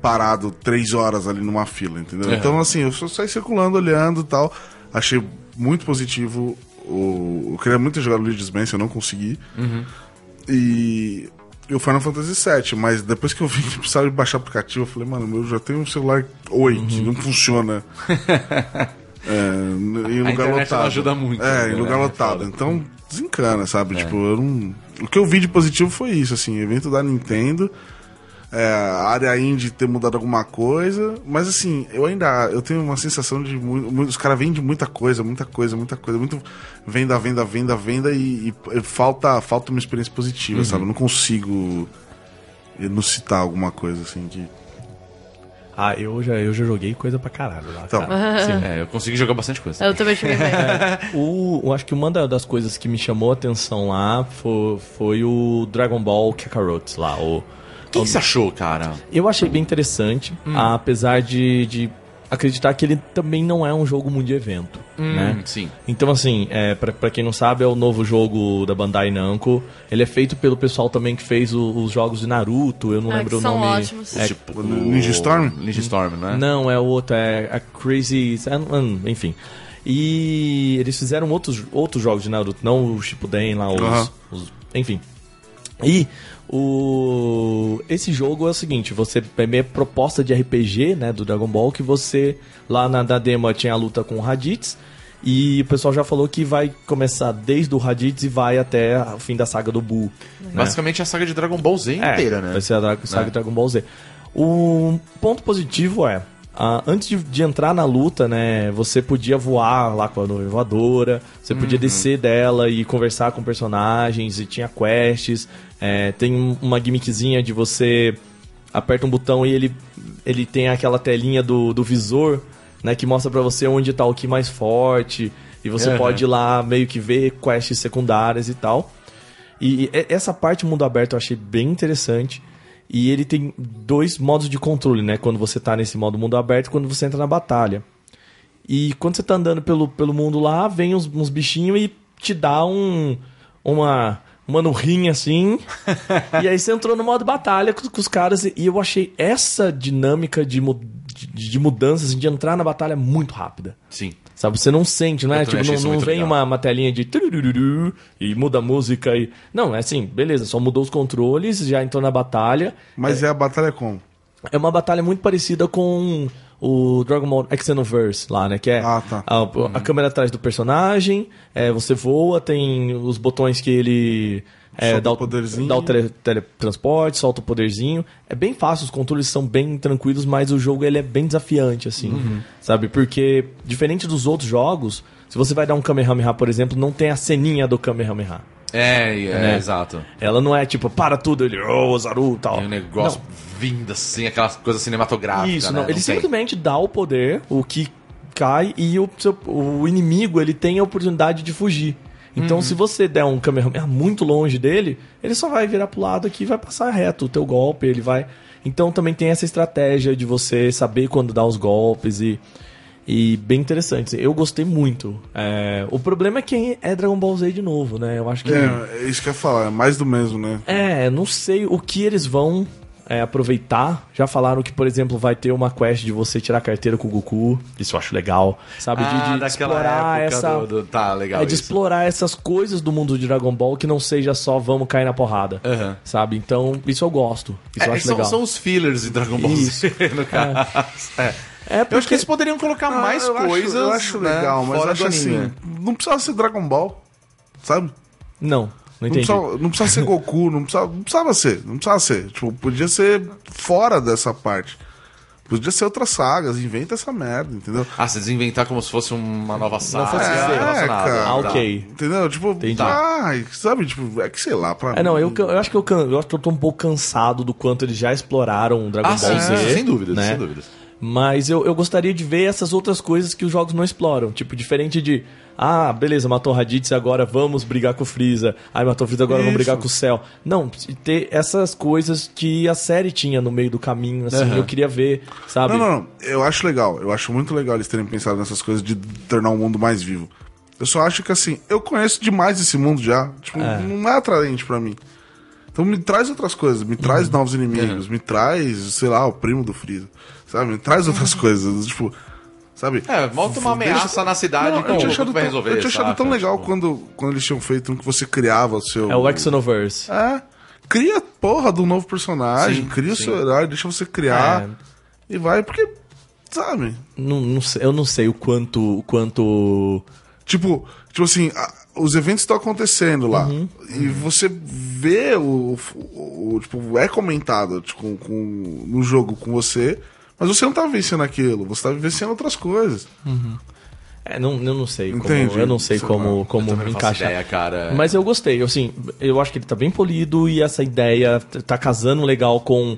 parado três horas ali numa fila, entendeu? É. Então, assim, eu só saí circulando, olhando e tal. Achei muito positivo. O, eu queria muito jogar Luigi's Mansion, eu não consegui. E e o Final Fantasy VII, mas depois que eu vi que precisava baixar aplicativo, eu falei, mano, eu já tenho um celular 8, não funciona. É, em lugar lotado. ajuda muito, É, né? em lugar É lotado. Então, desencana, sabe? Tipo, eu não. O que eu vi de positivo foi isso, assim, evento da Nintendo. É, a área indie ter mudado alguma coisa, mas assim, eu ainda eu tenho uma sensação de muito, muito- os caras vendem muita coisa, muita coisa, muita coisa, muito venda, venda, venda, venda e, e falta falta uma experiência positiva, sabe? Eu não consigo enuncitar alguma coisa assim que Ah, eu já, eu já joguei coisa pra caralho lá. Então. cara. Sim. É, eu consegui jogar bastante coisa. Eu também cheguei bem. O, eu acho que uma da- das coisas que me chamou a atenção lá foi, foi o Dragon Ball Kakarot lá. O que, que você achou, cara? eu achei bem interessante, apesar de, de acreditar que ele também não é um jogo muito de evento, né? Hum, sim. Então, assim, é, pra, pra quem não sabe, é o novo jogo da Bandai Namco. Ele é feito pelo pessoal também que fez o- os jogos de Naruto, eu não É, lembro que o são nome. ótimos. É, tipo, o Ninja Storm? Ninja Storm, né? Não, é o outro, é a Crazy. é, Enfim. E eles fizeram outros, outros jogos de Naruto, não o Shippuden lá, os, os- Enfim. E o esse jogo é o seguinte, você é meio proposta de RPG, né, do Dragon Ball, que você lá na da demo tinha a luta com o Raditz e o pessoal já falou que vai começar desde o Raditz e vai até o fim da saga do Buu. né? Basicamente a saga de Dragon Ball Z inteira, né? Vai ser a Dra- saga Né? Dragon Ball Z. O ponto positivo é, ah, antes de, de entrar na luta, né, você podia voar lá com a nuvem voadora, você podia descer dela e conversar com personagens, e tinha quests, é, tem um- uma gimmickzinha de você aperta um botão e ele, ele tem aquela telinha do, do visor, né, que mostra pra você onde tá o que mais forte, e você Aham. pode ir lá meio que ver quests secundárias e tal. E e- essa parte mundo aberto eu achei bem interessante. E ele tem dois modos de controle, né? Quando você tá nesse modo mundo aberto e quando você entra na batalha. E quando você tá andando pelo, pelo mundo lá, vem uns, uns bichinhos e te dá um. uma. Uma nurrinha assim. e aí você entrou no modo batalha com, com os caras. E eu achei essa dinâmica de, mu- de, de mudança, assim, de entrar na batalha muito rápida. Sim. Sabe, você não sente, é? Também Tipo, não, não vem legal. uma, uma telinha de e muda a música e. Não, é assim, beleza, só mudou os controles, já entrou na batalha. Mas é, a batalha como? É uma batalha muito parecida com o Dragon Ball Xenoverse lá, né? Que é Ah, tá. a, a câmera atrás do personagem, é, você voa, tem os botões que ele. É, Solta dá o poderzinho. Dá o tele- teletransporte, solta o poderzinho. É bem fácil, os controles são bem tranquilos, mas o jogo ele é bem desafiante, assim. Uhum. Sabe? Porque, diferente dos outros jogos, se você vai dar um Kamehameha, por exemplo, não tem a ceninha do Kamehameha. É, é, né? exato. Ela não é tipo, para tudo, ele, oh, Zaru tal. Tem um negócio vindo assim, aquelas coisas cinematográficas. Isso, né? não. Ele simplesmente dá o poder, o que cai, e o, seu- o inimigo ele tem a oportunidade de fugir. Então, Uhum. se você der um Kamehameha muito longe dele, ele só vai virar pro lado aqui e vai passar reto o teu golpe, ele vai... Então, também tem essa estratégia de você saber quando dar os golpes e... E bem interessante. Eu gostei muito. É, o problema é que é Dragon Ball Z de novo, né? Eu acho que. É, é isso que eu ia falar, é mais do mesmo, né? É, não sei o que eles vão é, aproveitar. Já falaram que, por exemplo, vai ter uma quest de você tirar carteira com o Goku. Isso eu acho legal. Sabe? De, de Ah, daquela explorar essa. do, do- Tá, legal É de isso. explorar essas coisas do mundo de Dragon Ball que não seja só vamos cair na porrada. Aham. Sabe? Então, isso eu gosto. Isso eu É, acho são, legal. são os fillers de Dragon Ball Z, no caso. É. É Eu acho que porque- eles poderiam colocar Ah, mais eu acho- coisas. eu acho né, legal, mas acho assim, anime. não precisava ser Dragon Ball, sabe? Não, não Não entendi. precisava, não precisava ser Goku, não precisava, não precisava ser, não precisava ser. Tipo, podia ser fora dessa parte. Podia ser outras sagas, inventa essa merda, entendeu? Ah, vocês inventar como se fosse uma nova saga fosse ser. relacionada. É, cara. Ah, Tá. ok. Entendeu? Tipo, Entendi. ai, sabe, tipo, é que sei lá, pra É, não, eu, eu acho que eu, eu acho que eu tô um pouco cansado do quanto eles já exploraram o Dragon Ah, Ball sim, Z. sem dúvidas, né? sem dúvidas. Mas eu, eu gostaria de ver essas outras coisas que os jogos não exploram. Tipo, diferente de. Ah, beleza, matou o Raditz, agora vamos brigar com o Freeza. Ai, matou o Freeza, agora vamos Isso. brigar com o Cell. Não, ter essas coisas que a série tinha no meio do caminho, assim, Aham. eu queria ver, sabe? Não, não, não. Eu acho legal. Eu acho muito legal eles terem pensado nessas coisas de tornar o mundo mais vivo. Eu só acho que assim, eu conheço demais esse mundo já. Tipo, não é atraente pra mim. Então me traz outras coisas, me traz Uhum. novos inimigos, me traz, sei lá, o primo do Freeza. Sabe? Traz outras coisas. Tipo, sabe? É, monta uma ameaça na cidade Não, que eu o tinha achado, vai tão, resolver. eu tinha achado saca? tão legal Tipo, quando, quando eles tinham feito um que você criava o seu. É o Exonoverse. É. Cria a porra do novo personagem, Sim, cria o sim. seu herói, deixa você criar. É. E vai, porque. Sabe? Não, não sei- eu não sei o quanto. O quanto. Tipo, tipo assim, a- os eventos estão acontecendo lá. Uhum. E você vê o, o- o- Tipo, é comentado tipo, com, no jogo com você, mas você não tá vivenciando aquilo, você tá vivenciando outras coisas. É, não, eu não sei como. Entendi. Eu não sei Sei como, como faço encaixar. ideia, cara. Mas eu gostei, assim, eu acho que ele tá bem polido e essa ideia tá casando legal com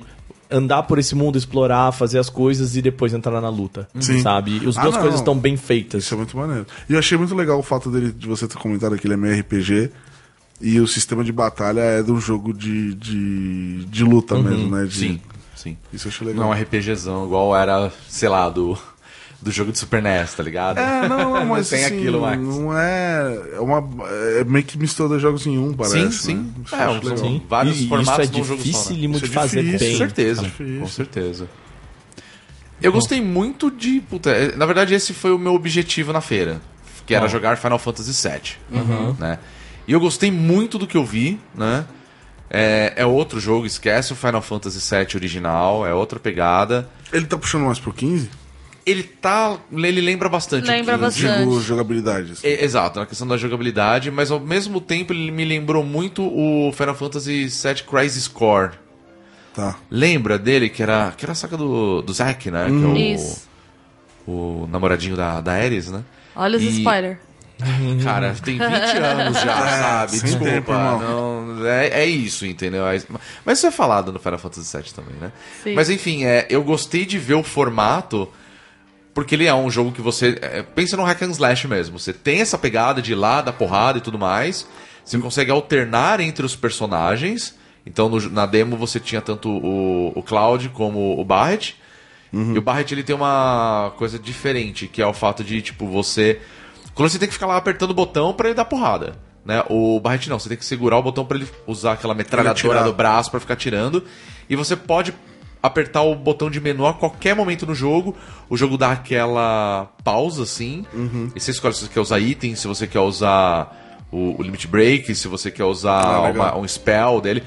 andar por esse mundo, explorar, fazer as coisas e depois entrar na luta. Sim. Sabe? E as Ah, duas não. coisas estão bem feitas. Isso é muito maneiro. E eu achei muito legal o fato dele, de você ter comentado que ele é meio RPG. E o sistema de batalha é de um jogo de, de, de luta mesmo, né? De- Sim, sim. Isso eu achei legal. Não é um RPGzão, igual era, sei lá, do, do jogo de Super NES, tá ligado? É, não, não, mas tem assim, aquilo mais. não é. É, uma, é meio que mistura dois jogos em um, parece. sim, sim. Né? Isso É, acho um- Sim. vários e formatos isso é jogo só, né? Isso de é fazer difícil, bem. Com certeza, Difícil. com certeza. Eu gostei muito de. Puta, é, na verdade, esse foi o meu objetivo na feira. Que era jogar Final Fantasy VII. Né? E eu gostei muito do que eu vi, né? É, é outro jogo, esquece o Final Fantasy VII original, é outra pegada. Ele tá puxando mais pro 15? Ele tá. Ele lembra bastante. o Lembra 15. bastante. Digo, jogabilidade. assim. É, exato, na questão da jogabilidade, mas ao mesmo tempo ele me lembrou muito o Final Fantasy VII Crisis Core. Tá. Lembra dele, que era, que era a saga do, do Zack, né? Hum. Que é Isso. o, o namoradinho da, da Ares, né? Olha os E- spoilers. Cara, tem 20 anos já, sabe? sem Desculpa. tempo, irmão. não, é, é isso, entendeu? Mas isso é falado no Final Fantasy VII também, né? Sim. Mas enfim, é, eu gostei de ver o formato, porque ele é um jogo que você. é, pensa no hack and slash mesmo. Você tem essa pegada de ir lá, da porrada e tudo mais. Você consegue alternar entre os personagens. Então no- na demo você tinha tanto o, o Cloud como o Barret. E o Barret ele tem uma coisa diferente, que é o fato de, tipo, você. Quando você tem que ficar lá apertando o botão pra ele dar porrada. Né? O Barret não, você tem que segurar o botão pra ele usar aquela metralhadora do braço pra ficar tirando. E você pode apertar o botão de menu a qualquer momento no jogo. O jogo dá aquela pausa, assim. Uhum. E você escolhe se você quer usar item, se você quer usar o, o Limit Break, se você quer usar Ah, uma- um spell dele.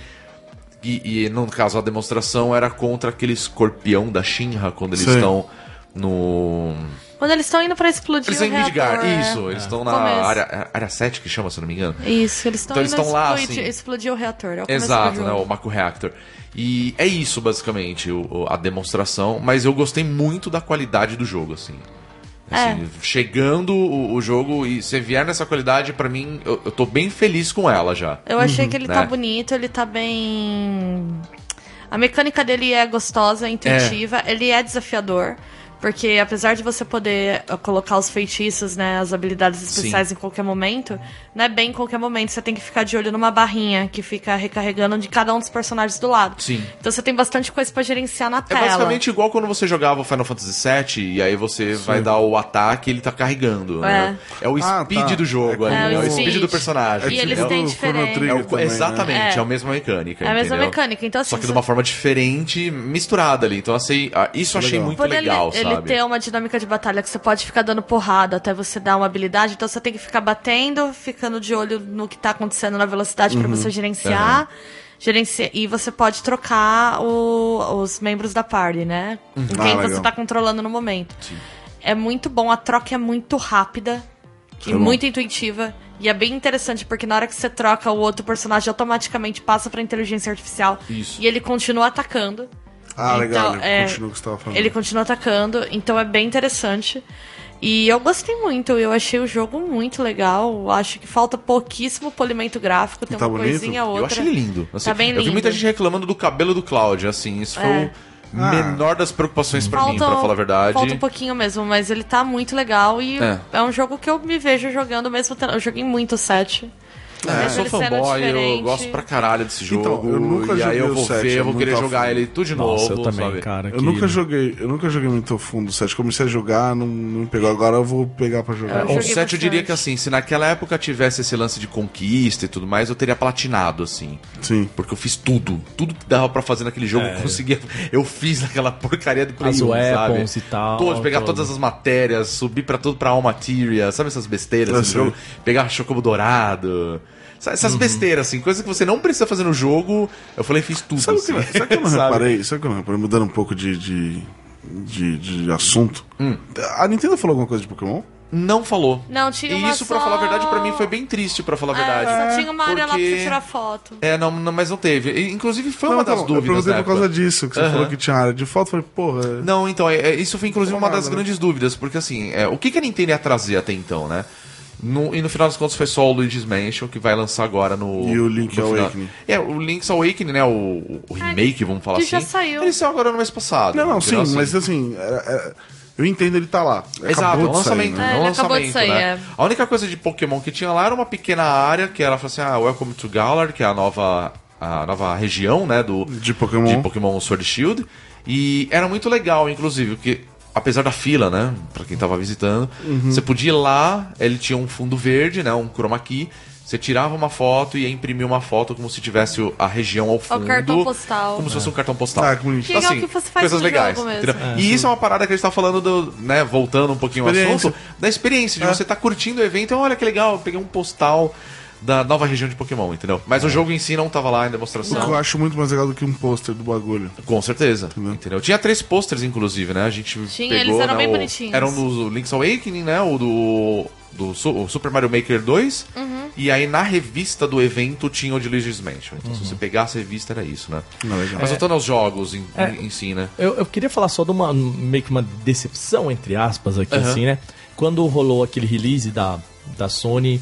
E, e, no caso a demonstração era contra aquele escorpião da Shinra quando eles Sei. estão no. Quando eles estão indo pra explodir Eles o estão em Midgar, reator, é. isso, eles estão na Começo. área, área 7 que chama, se eu não me engano. Isso, eles estão Então eles indo estão lá, explodir, assim. explodir o reator. É o Exato, né? O Mako Reactor. E é isso, basicamente, o- a demonstração. Mas eu gostei muito da qualidade do jogo, assim. Assim, Chegando o, o jogo e se vier nessa qualidade, pra mim, eu, eu tô bem feliz com ela já. Eu achei que ele né? tá bonito, ele tá bem. A mecânica dele é gostosa, intuitiva, ele é desafiador. Porque apesar de você poder uh, colocar os feitiços, né, as habilidades especiais em qualquer momento, não é bem em qualquer momento. Você tem que ficar de olho numa barrinha que fica recarregando de cada um dos personagens do lado. Sim. Então você tem bastante coisa pra gerenciar na É tela. basicamente igual quando você jogava o Final Fantasy VII e aí você vai dar o ataque e ele tá carregando. né? É o Ah, speed tá. do jogo, É ali, é, o É o speed do personagem. E eles têm o diferente. Trigger É o- também, né? exatamente, é. É. a mesma mecânica. É a mesma entendeu? mecânica. Então, assim, Só que de você- uma forma diferente, misturada ali. Então, assim, ah, isso eu achei Legal. muito Por ele, legal, ele sabe? ter uma dinâmica de batalha que você pode ficar dando porrada até você dar uma habilidade, então você tem que ficar batendo, ficando de olho no que tá acontecendo na velocidade Uhum. você gerenciar. Gerencia, e você pode trocar o- os membros da party, né? Com Ah, quem legal. você tá controlando no momento. É muito bom, a troca é muito rápida e É bom. muito intuitiva. E é bem interessante, porque na hora que você troca, o outro personagem automaticamente passa pra inteligência artificial. Isso. E ele continua atacando. Ah, legal, Então, ele é, continua o que você tava falando. Ele continua atacando, então é bem interessante. E eu gostei muito, eu achei o jogo muito legal. Eu Acho que falta pouquíssimo polimento gráfico, tem Tá uma bonito? coisinha ou outra. Eu achei lindo. Assim, Tá bem Eu vi lindo. muita gente reclamando do cabelo do Cloud, assim, isso foi É. o menor das preocupações pra mim, pra falar a verdade. Falta um pouquinho mesmo, mas ele tá muito legal e É. é, um jogo que eu me vejo jogando mesmo. tendo- Eu joguei muito o 7. É, eu sou fanboy, eu gosto pra caralho desse Então, jogo. eu nunca e aí joguei eu o vou 7, ver, eu é vou querer jogar ele tudo de Nossa, novo. eu também, sabe? cara. Eu que- nunca joguei, eu nunca joguei muito a fundo o 7. Comecei a jogar, não, não me pegou. Agora eu vou pegar pra jogar. O joguei 7 eu diria que assim, se naquela época tivesse esse lance de conquista e tudo mais, eu teria platinado, assim. Sim. Porque eu fiz tudo. Tudo que dava pra fazer naquele jogo, eu conseguia. Eu fiz naquela porcaria do Play As 1, weapons sabe? e tal, Todos, pegar tudo. todas as matérias, subir pra tudo pra All Materia, sabe essas besteiras assim, do jogo? Pegar Chocobo Dourado. Essas Uhum. besteiras, assim, coisas que você não precisa fazer no jogo. Eu falei, fiz tudo. Sabe o que, assim. sabe que eu não Sabe? reparei? Sabe que eu não reparei? Mudando um pouco de, de, de, de assunto. Hum. A Nintendo falou alguma coisa de Pokémon? Não falou. Não, tinha E uma isso, pra só- falar a verdade, pra mim foi bem triste, pra falar a verdade. É, só tinha uma área lá pra Porque- você tirar foto. É, não, não, mas não teve. E, Inclusive, foi uma Não, das então, dúvidas. Eu perguntei por causa disso, que você falou que tinha área de foto. Eu falei, porra. Não, então, é, é, isso foi inclusive uma das né? grandes dúvidas, porque assim, é, o que, que a Nintendo ia trazer até então, né? No- e no final das contas foi só o Luigi's Mansion que vai lançar agora no. E o Link no final. Awakening. É, o Link's Awakening, né? O, o remake, vamos falar que assim. já saiu. Ele saiu agora no mês passado. Não, não, sim? Assim, mas assim, era- era- eu entendo ele tá lá. Exato, Acabou é um de sair, lançamento. né? É, é um ele acabou de lançamento, sair, né? é. A única coisa de Pokémon que tinha lá era uma pequena área que ela falou assim: ah, Welcome to Galar, que é a nova, a nova região, né? Do, De Pokémon. de Pokémon Sword e Shield. E era muito legal, inclusive, porque apesar da fila, né, Pra quem tava visitando, Uhum. você podia ir lá, ele tinha um fundo verde, né, um chroma key, você tirava uma foto e ia imprimir uma foto como se tivesse o- a região ao fundo. cartão postal. Como se fosse um cartão postal. Ah, que legal que você faz coisas legais. jogo mesmo. entendeu? E isso é uma parada que a gente tá falando do, né, voltando um pouquinho ao assunto, da experiência, de É. você tá curtindo o evento, olha que legal, eu peguei um postal da nova região de Pokémon, entendeu? Mas o jogo em si não tava lá em demonstração. O que eu acho muito mais legal do que um pôster do bagulho. Com certeza. Entendeu? Tinha três posters, inclusive, né? A gente Tinha, pegou, eles eram né, bem o- bonitinhos. Eram do Link's Awakening, né? O do, do Su- o Super Mario Maker 2. Uhum. E aí na revista do evento tinha o de Luigi's Mansion. Então Uhum. se você pegasse a revista era isso, né? Não. Mas voltando aos jogos em, É. em, si, né? Eu, eu queria falar só de uma meio que uma decepção, entre aspas, aqui, Aham. assim, né? Quando rolou aquele release da, da Sony,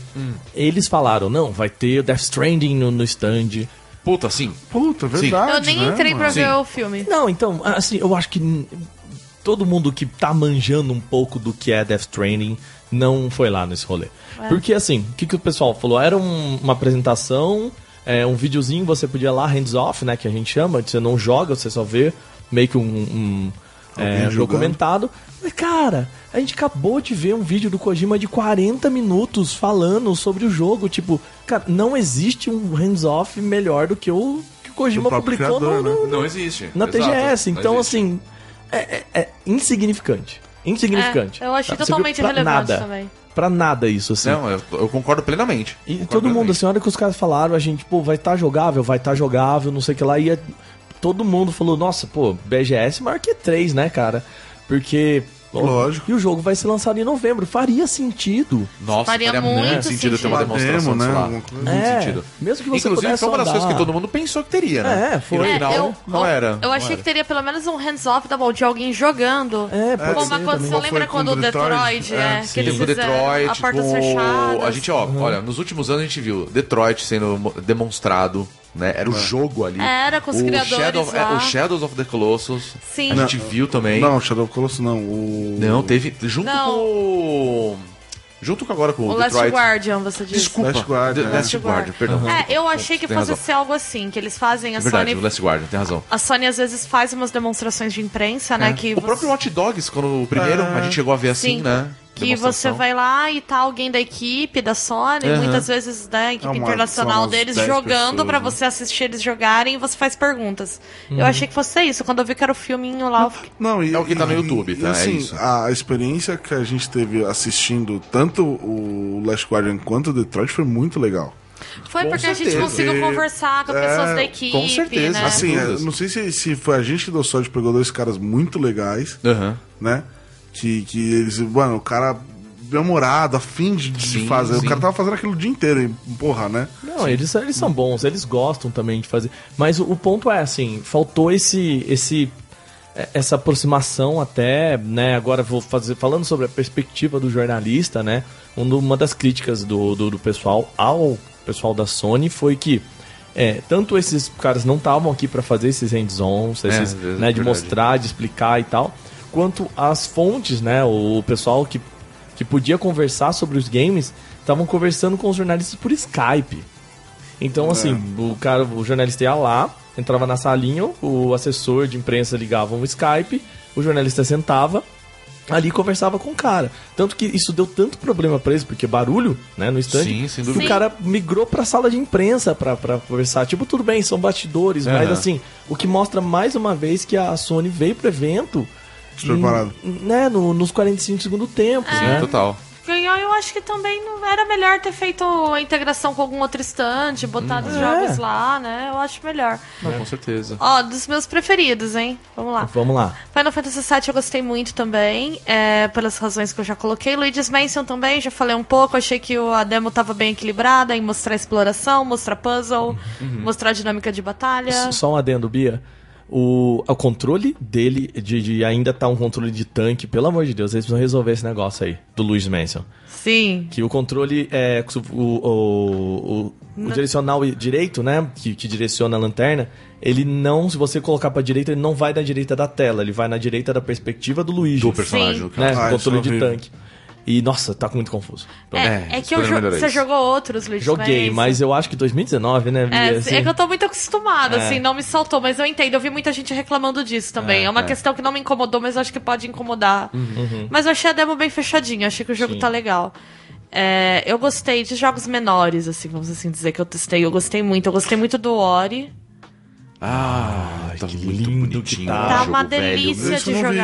eles falaram, não, vai ter Death Stranding no, no stand. Puta, sim. Puta, verdade. Eu nem né, entrei pra mano? ver Sim. o filme. Não, então, assim, eu acho que todo mundo que tá manjando um pouco do que é Death Stranding não foi lá nesse rolê. Porque, assim, o que, que o pessoal falou? Era um- uma apresentação, é, um videozinho, você podia ir lá, hands off, né, que a gente chama, você não joga, você só vê meio que um, um, é, documentado. Mas, cara, a gente acabou de ver um vídeo do Kojima de 40 minutos falando sobre o jogo. Tipo, cara, não existe um hands-off melhor do que o que o Kojima publicou no- criador, no, né? Não existe. na Exato, TGS. Então, assim, é, é- é insignificante. Insignificante. É, eu achei Você viu? totalmente Pra irrelevante nada. também. Pra nada isso, assim. Não, eu, eu concordo plenamente. E Concordo todo mundo, plenamente. assim, a hora que os caras falaram, a gente, pô, vai estar jogável, vai estar jogável, não sei o que lá. E é- todo mundo falou, nossa, pô, BGS maior que 3, né, cara? Porque. Lógico. E o jogo vai ser lançado em novembro. Faria sentido. Nossa, Faria faria, muito muito sentido ter uma sentido. demonstração demo, né? Muito É, sentido. mesmo que você Inclusive, foi uma das coisas que todo mundo pensou que teria, né? É, foi. E no É, final, eu, não eu- era. Eu achei era. que teria pelo menos um hands-off da mão de alguém jogando. É, pode Como ser aconteceu, também. Lembra quando o Detroit? Detroit, É, é, que eles fizeram Detroit, a portas com... fechadas. a gente, ó, olha, nos últimos anos a gente viu Detroit sendo mo- demonstrado né? Era o jogo ali. Era, com os o criadores Shadow, é, lá. o Shadows of the Colossus. Sim. A gente viu também. Não, Shadow of Colossus não. O... Não, teve. Junto Não. com o. Junto com agora com o, O Last Detroit. Guardian, você disse. Desculpa. Last Guardian, The é. Last Guardian, perdão. É, eu achei que Tem fosse razão. ser algo assim, que eles fazem a É verdade, Sony. o Last Guardian, tem razão. A Sony às vezes faz umas demonstrações de imprensa, né? Que É. o você- próprio Watch Dogs, quando o primeiro, a gente chegou a ver assim, Sim. né? Que você vai lá e tá alguém da equipe, da Sony, Aham. muitas vezes da equipe É uma- internacional deles 10 jogando pessoas, pra né? você assistir eles jogarem e você faz perguntas. Uhum. Eu achei que fosse isso. Quando eu vi que era o filminho lá, fiquei... Não, e, É o que tá no e- YouTube, e, tá? É assim, isso. a experiência que a gente teve assistindo tanto o Last Guardian quanto o Detroit foi muito legal. Foi Com porque a gente certeza. conseguiu E- conversar com é, pessoas da equipe, com certeza. né? Assim, é, não sei se, se foi a gente que deu sorte, pegou dois caras muito legais, Aham. né? Que, que eles, mano, o cara bem-humorado, afim de, de Sim, fazer. sim. O cara tava fazendo aquilo o dia inteiro, e, porra, né? Não, eles, eles são bons, eles gostam também de fazer. Mas o, o ponto é assim, faltou esse esse é, essa aproximação até, né? Agora vou fazer falando sobre a perspectiva do jornalista, né? um Uma das críticas do, do, do pessoal ao pessoal da Sony foi que é, tanto esses caras não estavam aqui para fazer esses hands-ons, É, esses, é né, de verdade. mostrar, de explicar e tal, quanto as fontes, né? O pessoal que, que podia conversar sobre os games estavam conversando com os jornalistas por Skype. Então, assim, o cara, o jornalista ia lá, entrava na salinha, o assessor de imprensa ligava um Skype, o jornalista sentava, ali e conversava com o cara. Tanto que isso deu tanto problema pra eles, porque barulho, né, no stand, Sim, sem que dúvida. o cara migrou pra sala de imprensa pra, pra conversar. Tipo, tudo bem, são bastidores, mas Aham. assim, o que mostra mais uma vez que a Sony veio pro evento. Despreparado. n- Né, no, nos 45 segundos tempo, É. né? Total. Eu, eu acho que também não era melhor ter feito a integração com algum outro stand, botado os É. jogos lá, né? Eu acho melhor. Não, com certeza. Ó, dos meus preferidos, hein? Vamos lá. Vamos lá. Final Fantasy VII eu gostei muito também, é, pelas razões que eu já coloquei. Luigi's Mansion também, já falei um pouco. Achei que o- a demo tava bem equilibrada em mostrar exploração, mostrar puzzle, Uhum. mostrar dinâmica de batalha. S- Só um adendo, Bia. O, o controle dele, de, de ainda tá um controle de tanque, pelo amor de Deus, eles precisam resolver esse negócio aí, do Luiz Mansion. Sim. Que o controle é. O, o, o, o direcional direito, né? Que, que direciona a lanterna, ele não, se você colocar pra direita, ele não vai na direita da tela, ele vai na direita da perspectiva do Luigi. Do personagem, Sim. né? Ah, o controle de tanque. E, nossa, tá muito confuso. É, É, é que jo- você jogou outros Luigi's Joguei, Mansion. mas eu acho que 2019, né? É, assim, é que eu tô muito acostumada, É. assim, não me saltou, mas eu entendo. Eu vi muita gente reclamando disso também. É, É, uma é. questão que não me incomodou, mas eu acho que pode incomodar. Uhum. Mas eu achei a demo bem fechadinha, achei que o jogo Sim. tá legal. É, eu gostei de jogos menores, assim, vamos assim dizer, que eu testei. Eu gostei muito. Eu gostei muito do Ori. Ah, tá que lindo que tá. Tá jogo, uma delícia de não vi.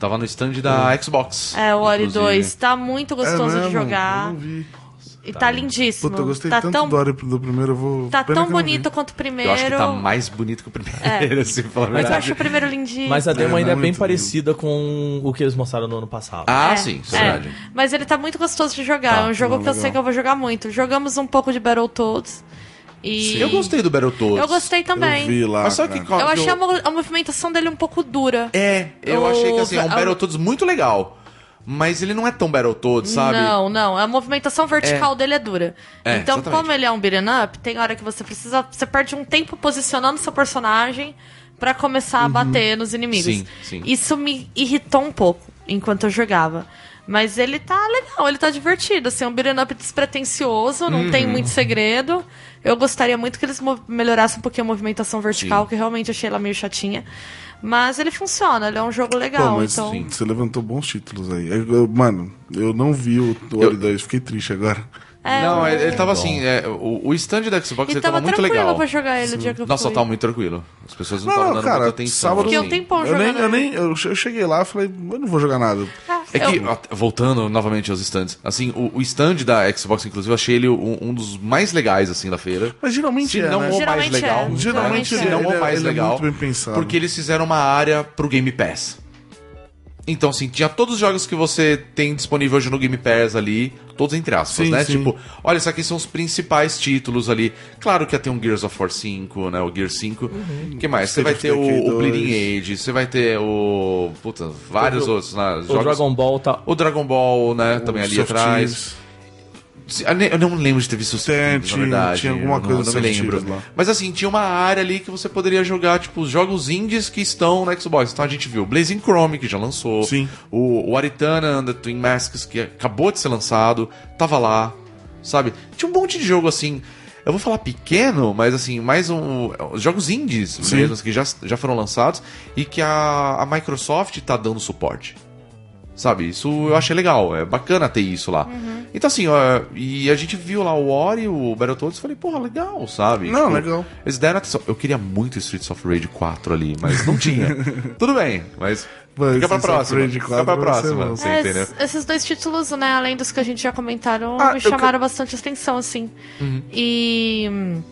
Tava no stand da Xbox. É, o Ori inclusive. 2. Tá muito gostoso é de jogar. Eu não vi. E tá lindíssimo. Puta, eu gostei tá tanto tão, do Ori do primeiro, eu vou. tá pena tão eu bonito quanto o primeiro. Eu acho que tá mais bonito que o primeiro, se a Mas eu verdade. acho o primeiro lindíssimo. Mas a demo É, ainda é muito bem lindo. parecida com o que eles mostraram no ano passado. Ah, É, sim, é, é. verdade. Mas ele tá muito gostoso de jogar. Tá, é um jogo não, que eu legal. sei que eu vou jogar muito. Jogamos um pouco de Battletoads. E Eu gostei do Battletoads. Eu gostei também. Eu vi lá. Mas sabe cara. que Eu que achei a, mo- a movimentação dele um pouco dura. É, eu O- achei que assim, é um Battletoads muito legal. Mas ele não é tão Battletoads, sabe? Não, não. A movimentação vertical dele é dura. É, então, exatamente. como ele é um beat'em up, tem hora que você precisa. Você perde um tempo posicionando seu personagem pra começar a bater nos inimigos. Sim, sim. Isso me irritou um pouco enquanto eu jogava. Mas ele tá legal, ele tá divertido. Assim, é um beat'em up despretensioso, não tem Uhum. muito segredo. Eu gostaria muito que eles melhorassem um pouquinho a movimentação vertical, Sim. que realmente achei ela meio chatinha. Mas ele funciona, ele é um jogo Pô, legal, mas então. sim. você levantou bons títulos aí. Eu- eu- mano, eu não vi o o Ori 2, fiquei triste agora. É, não, ele, ele tava assim, é, o, o stand da Xbox E ele tava tava muito tranquilo legal. pra jogar ele o dia que eu Nossa, fui. tava muito tranquilo. As pessoas não estavam não, dando cara, muita atenção. sábado- Fiquei um assim. tempão Eu nem, jogando eu ele. nem. Eu che- eu cheguei lá e falei, eu não vou jogar nada. É que, Eu- ó, voltando novamente aos stands, assim, o, o stand da Xbox, inclusive, eu achei ele um, um dos mais legais, assim, da feira. Mas geralmente Se é, não né? o mais Geralmente legal. é. né? Geralmente Se ele, não ele o é- mais ele é legal. muito bem pensado. Porque eles fizeram uma área pro Game Pass. Então, assim, tinha todos os jogos que você tem disponível hoje no Game Pass ali, todos entre aspas, Sim, né? sim. Tipo, olha, esses aqui são os principais títulos ali. Claro que ia ter um Gears of War 5, né? O Gear 5. O que mais? Você vai ter o, o Bleeding 2. Age, você vai ter o. Puta, vários O- outros, né? O Dragon Ball tá. O Dragon Ball, né? também ali atrás. Thieves. Se- Eu não lembro de ter visto os Tem, na tinha- verdade. tinha alguma Eu coisa não, não me lembro. lá. Mas assim, tinha uma área ali que você poderia jogar, tipo, os jogos indies que estão no Xbox. Então a gente viu o Blazing Chrome, que já lançou. Sim. O, o Aritana and the Twin Masks, que acabou de ser lançado. Tava lá, sabe? Tinha um monte de jogo assim. Eu vou falar pequeno, mas assim, mais um. Os jogos indies Sim. mesmo, que já, já foram lançados e que a, a Microsoft tá dando suporte. Sabe? Isso eu achei legal. É bacana ter isso lá. Então, assim, ó, e a gente viu lá o Ori, o Battletoads, e falei, porra, legal, sabe? Tipo, Não, legal. Eles deram atenção. Eu queria muito Streets of Rage 4 ali, mas não tinha. Tudo bem, mas. Mas fica pra próxima. Fica 4 pra próxima, você É, entendeu? es- esses dois títulos, né, além dos que a gente já comentaram, Ah, me eu chamaram bastante atenção, assim. E hum,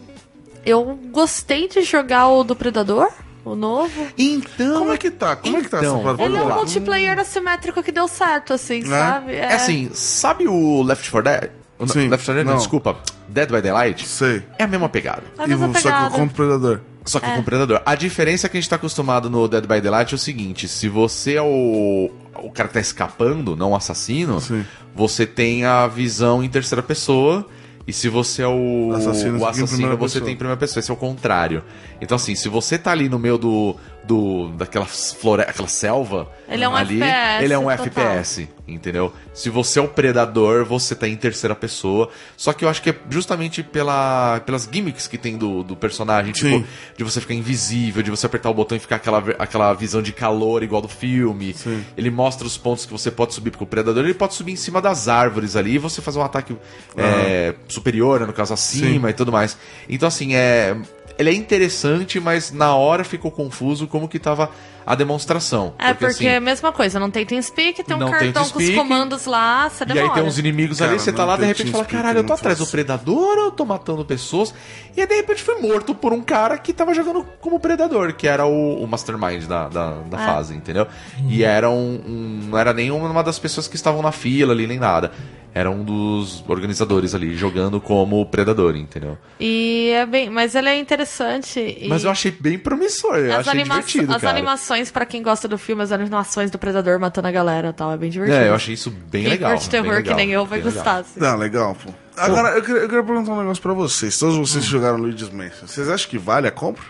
eu gostei de jogar o do Predador, o novo. Então. Como é que tá? Como é que tá essa Então, plataforma? Ele é um multiplayer assimétrico que deu certo, assim, sabe? É assim, sabe o Left 4 Dead? O- Sim, Left 4 Dead, não, não. desculpa. Dead by Daylight? Sei. É a mesma pegada. É a E mesma o- só que pegada. contra o Predador. Só que com o Predador. A diferença é que a gente tá acostumado no Dead by Daylight é o seguinte: se você é o. O cara que tá escapando, não o assassino, Sim. você tem a visão em terceira pessoa. E se você é o Assassino, o assassino, você pessoa. tem em primeira pessoa. Esse é o contrário. Então, assim, se você tá ali no meio do. Do daquela flore... aquela selva. Ele é um ali, FPS Ele é um total. FPS, entendeu? Se você é o predador, você tá em terceira pessoa. Só que eu acho que é justamente pela, pelas gimmicks que tem do, do personagem. Sim. Tipo, de você ficar invisível, de você apertar o botão e ficar aquela, aquela visão de calor igual do filme. Sim. Ele mostra os pontos que você pode subir, porque o predador ele pode subir em cima das árvores ali e você fazer um ataque é, superior, né, no caso acima e tudo mais. Então, assim, é. Ele é interessante, mas na hora ficou confuso como que tava a demonstração. É, porque, assim, é a mesma coisa, não tem TeamSpeak, tem um Não tem cartão com os comandos lá, você E demora. aí tem uns inimigos Cara, ali, você tá lá, de repente fala, caralho, eu tô atrás do predador ou eu tô matando pessoas? E aí de repente foi morto por um cara que tava jogando como predador, que era o, o mastermind da, da, da Ah. fase, entendeu? E era um, um- Não era nenhuma das pessoas que estavam na fila ali, nem nada. Era um dos organizadores ali, jogando como predador, entendeu? E é bem, mas ele é interessante. e- Mas eu achei bem promissor, eu as, achei anima- divertido, as cara. animações, pra quem gosta do filme, as animações do Predador matando a galera e tal, é bem divertido. É, eu achei isso bem Quem legal. curte terror bem que legal, nem eu vai legal. gostar. assim. Não, legal, pô. Agora, eu queria, eu queria perguntar um negócio pra vocês. Todos vocês que jogaram Luigi's Mansion, vocês acham que vale a compra?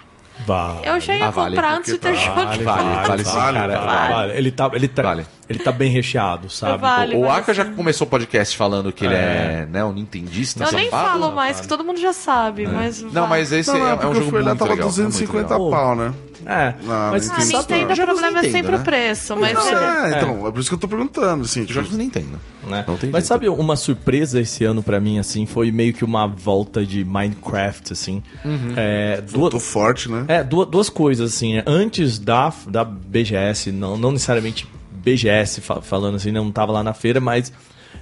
Vale. Eu já ia Ah, vale, comprar antes de ter tá- jogado. vale, vale sim, cara, vale. vale. Ele tá, ele tá, Vale. Ele tá bem recheado, sabe? Vale. O Aka já sim. começou o podcast falando que ele é né, um nintendista Eu nem falo mais, que todo mundo já sabe, mas... Não, mas esse é, é um jogo muito tava legal. é muito 250 legal. pau, né? É, Não, mas não Ah, Sim, Nintendo, o problema é Nintendo, sempre né? o preço, mas... Não, ele- é, então, é por isso que eu tô perguntando, assim. Tipo, Jogos do Nintendo. né? Não tem Mas jeito. sabe uma surpresa esse ano pra mim, assim, foi meio que uma volta de Minecraft, assim. É, duas, tô forte, né? é, duas, duas coisas, assim. Antes da, da BGS, não, não necessariamente BGS fa- falando assim, não tava lá na feira, mas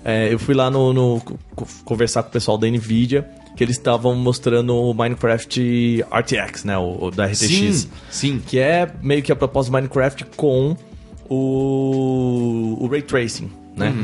é, eu fui lá no, no- co- conversar com o pessoal da Nvidia, que eles estavam mostrando o Minecraft RTX, né? O, o da RTX. Sim, sim. Que é meio que a proposta do Minecraft com o, o Ray Tracing, né?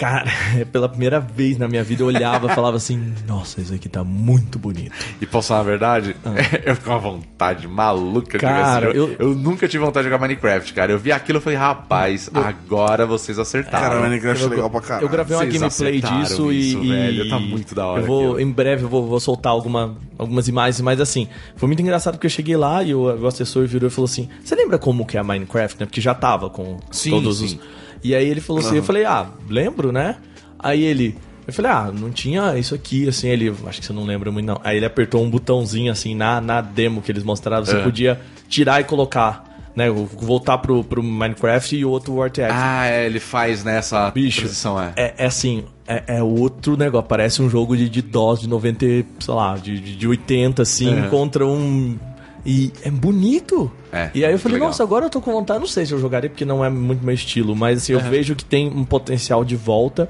Cara, pela primeira vez na minha vida eu olhava e falava assim: Nossa, isso aqui tá muito bonito. E posso falar a verdade? eu fico com uma vontade maluca de Ah. Cara, jogo. eu- eu... nunca tive vontade de jogar Minecraft, cara. Eu vi aquilo e falei, rapaz, agora vocês acertaram. Cara, Minecraft é Eu- legal pra caralho. Eu gravei uma Vocês gameplay disso e, isso, e- velho. Tá muito da hora Eu vou, aquilo. em breve eu vou, vou soltar alguma, algumas imagens, mas assim, foi muito engraçado porque eu cheguei lá e o, o assessor virou e falou assim: Você lembra como que é Minecraft, né? Porque já tava com Sim, todos sim. os. E aí ele falou assim, eu falei, ah, lembro, né? Aí ele. Eu falei, ah, não tinha isso aqui, assim, ele. Acho que você não lembra muito, não. Aí ele apertou um botãozinho assim na, na demo que eles mostraram, você É. podia tirar e colocar. Né, voltar pro, pro Minecraft e o outro RTX. Ah, é, ele faz nessa Bicho, transição, é. É, é assim, é, é outro negócio. Parece um jogo de, de DOS de 90, e, sei lá, de, de de 80, assim, É. contra um. E é bonito. É, e aí eu falei, legal. nossa, agora eu tô com vontade. Não sei se eu jogaria, porque não é muito meu estilo, mas assim, eu vejo que tem um potencial de volta.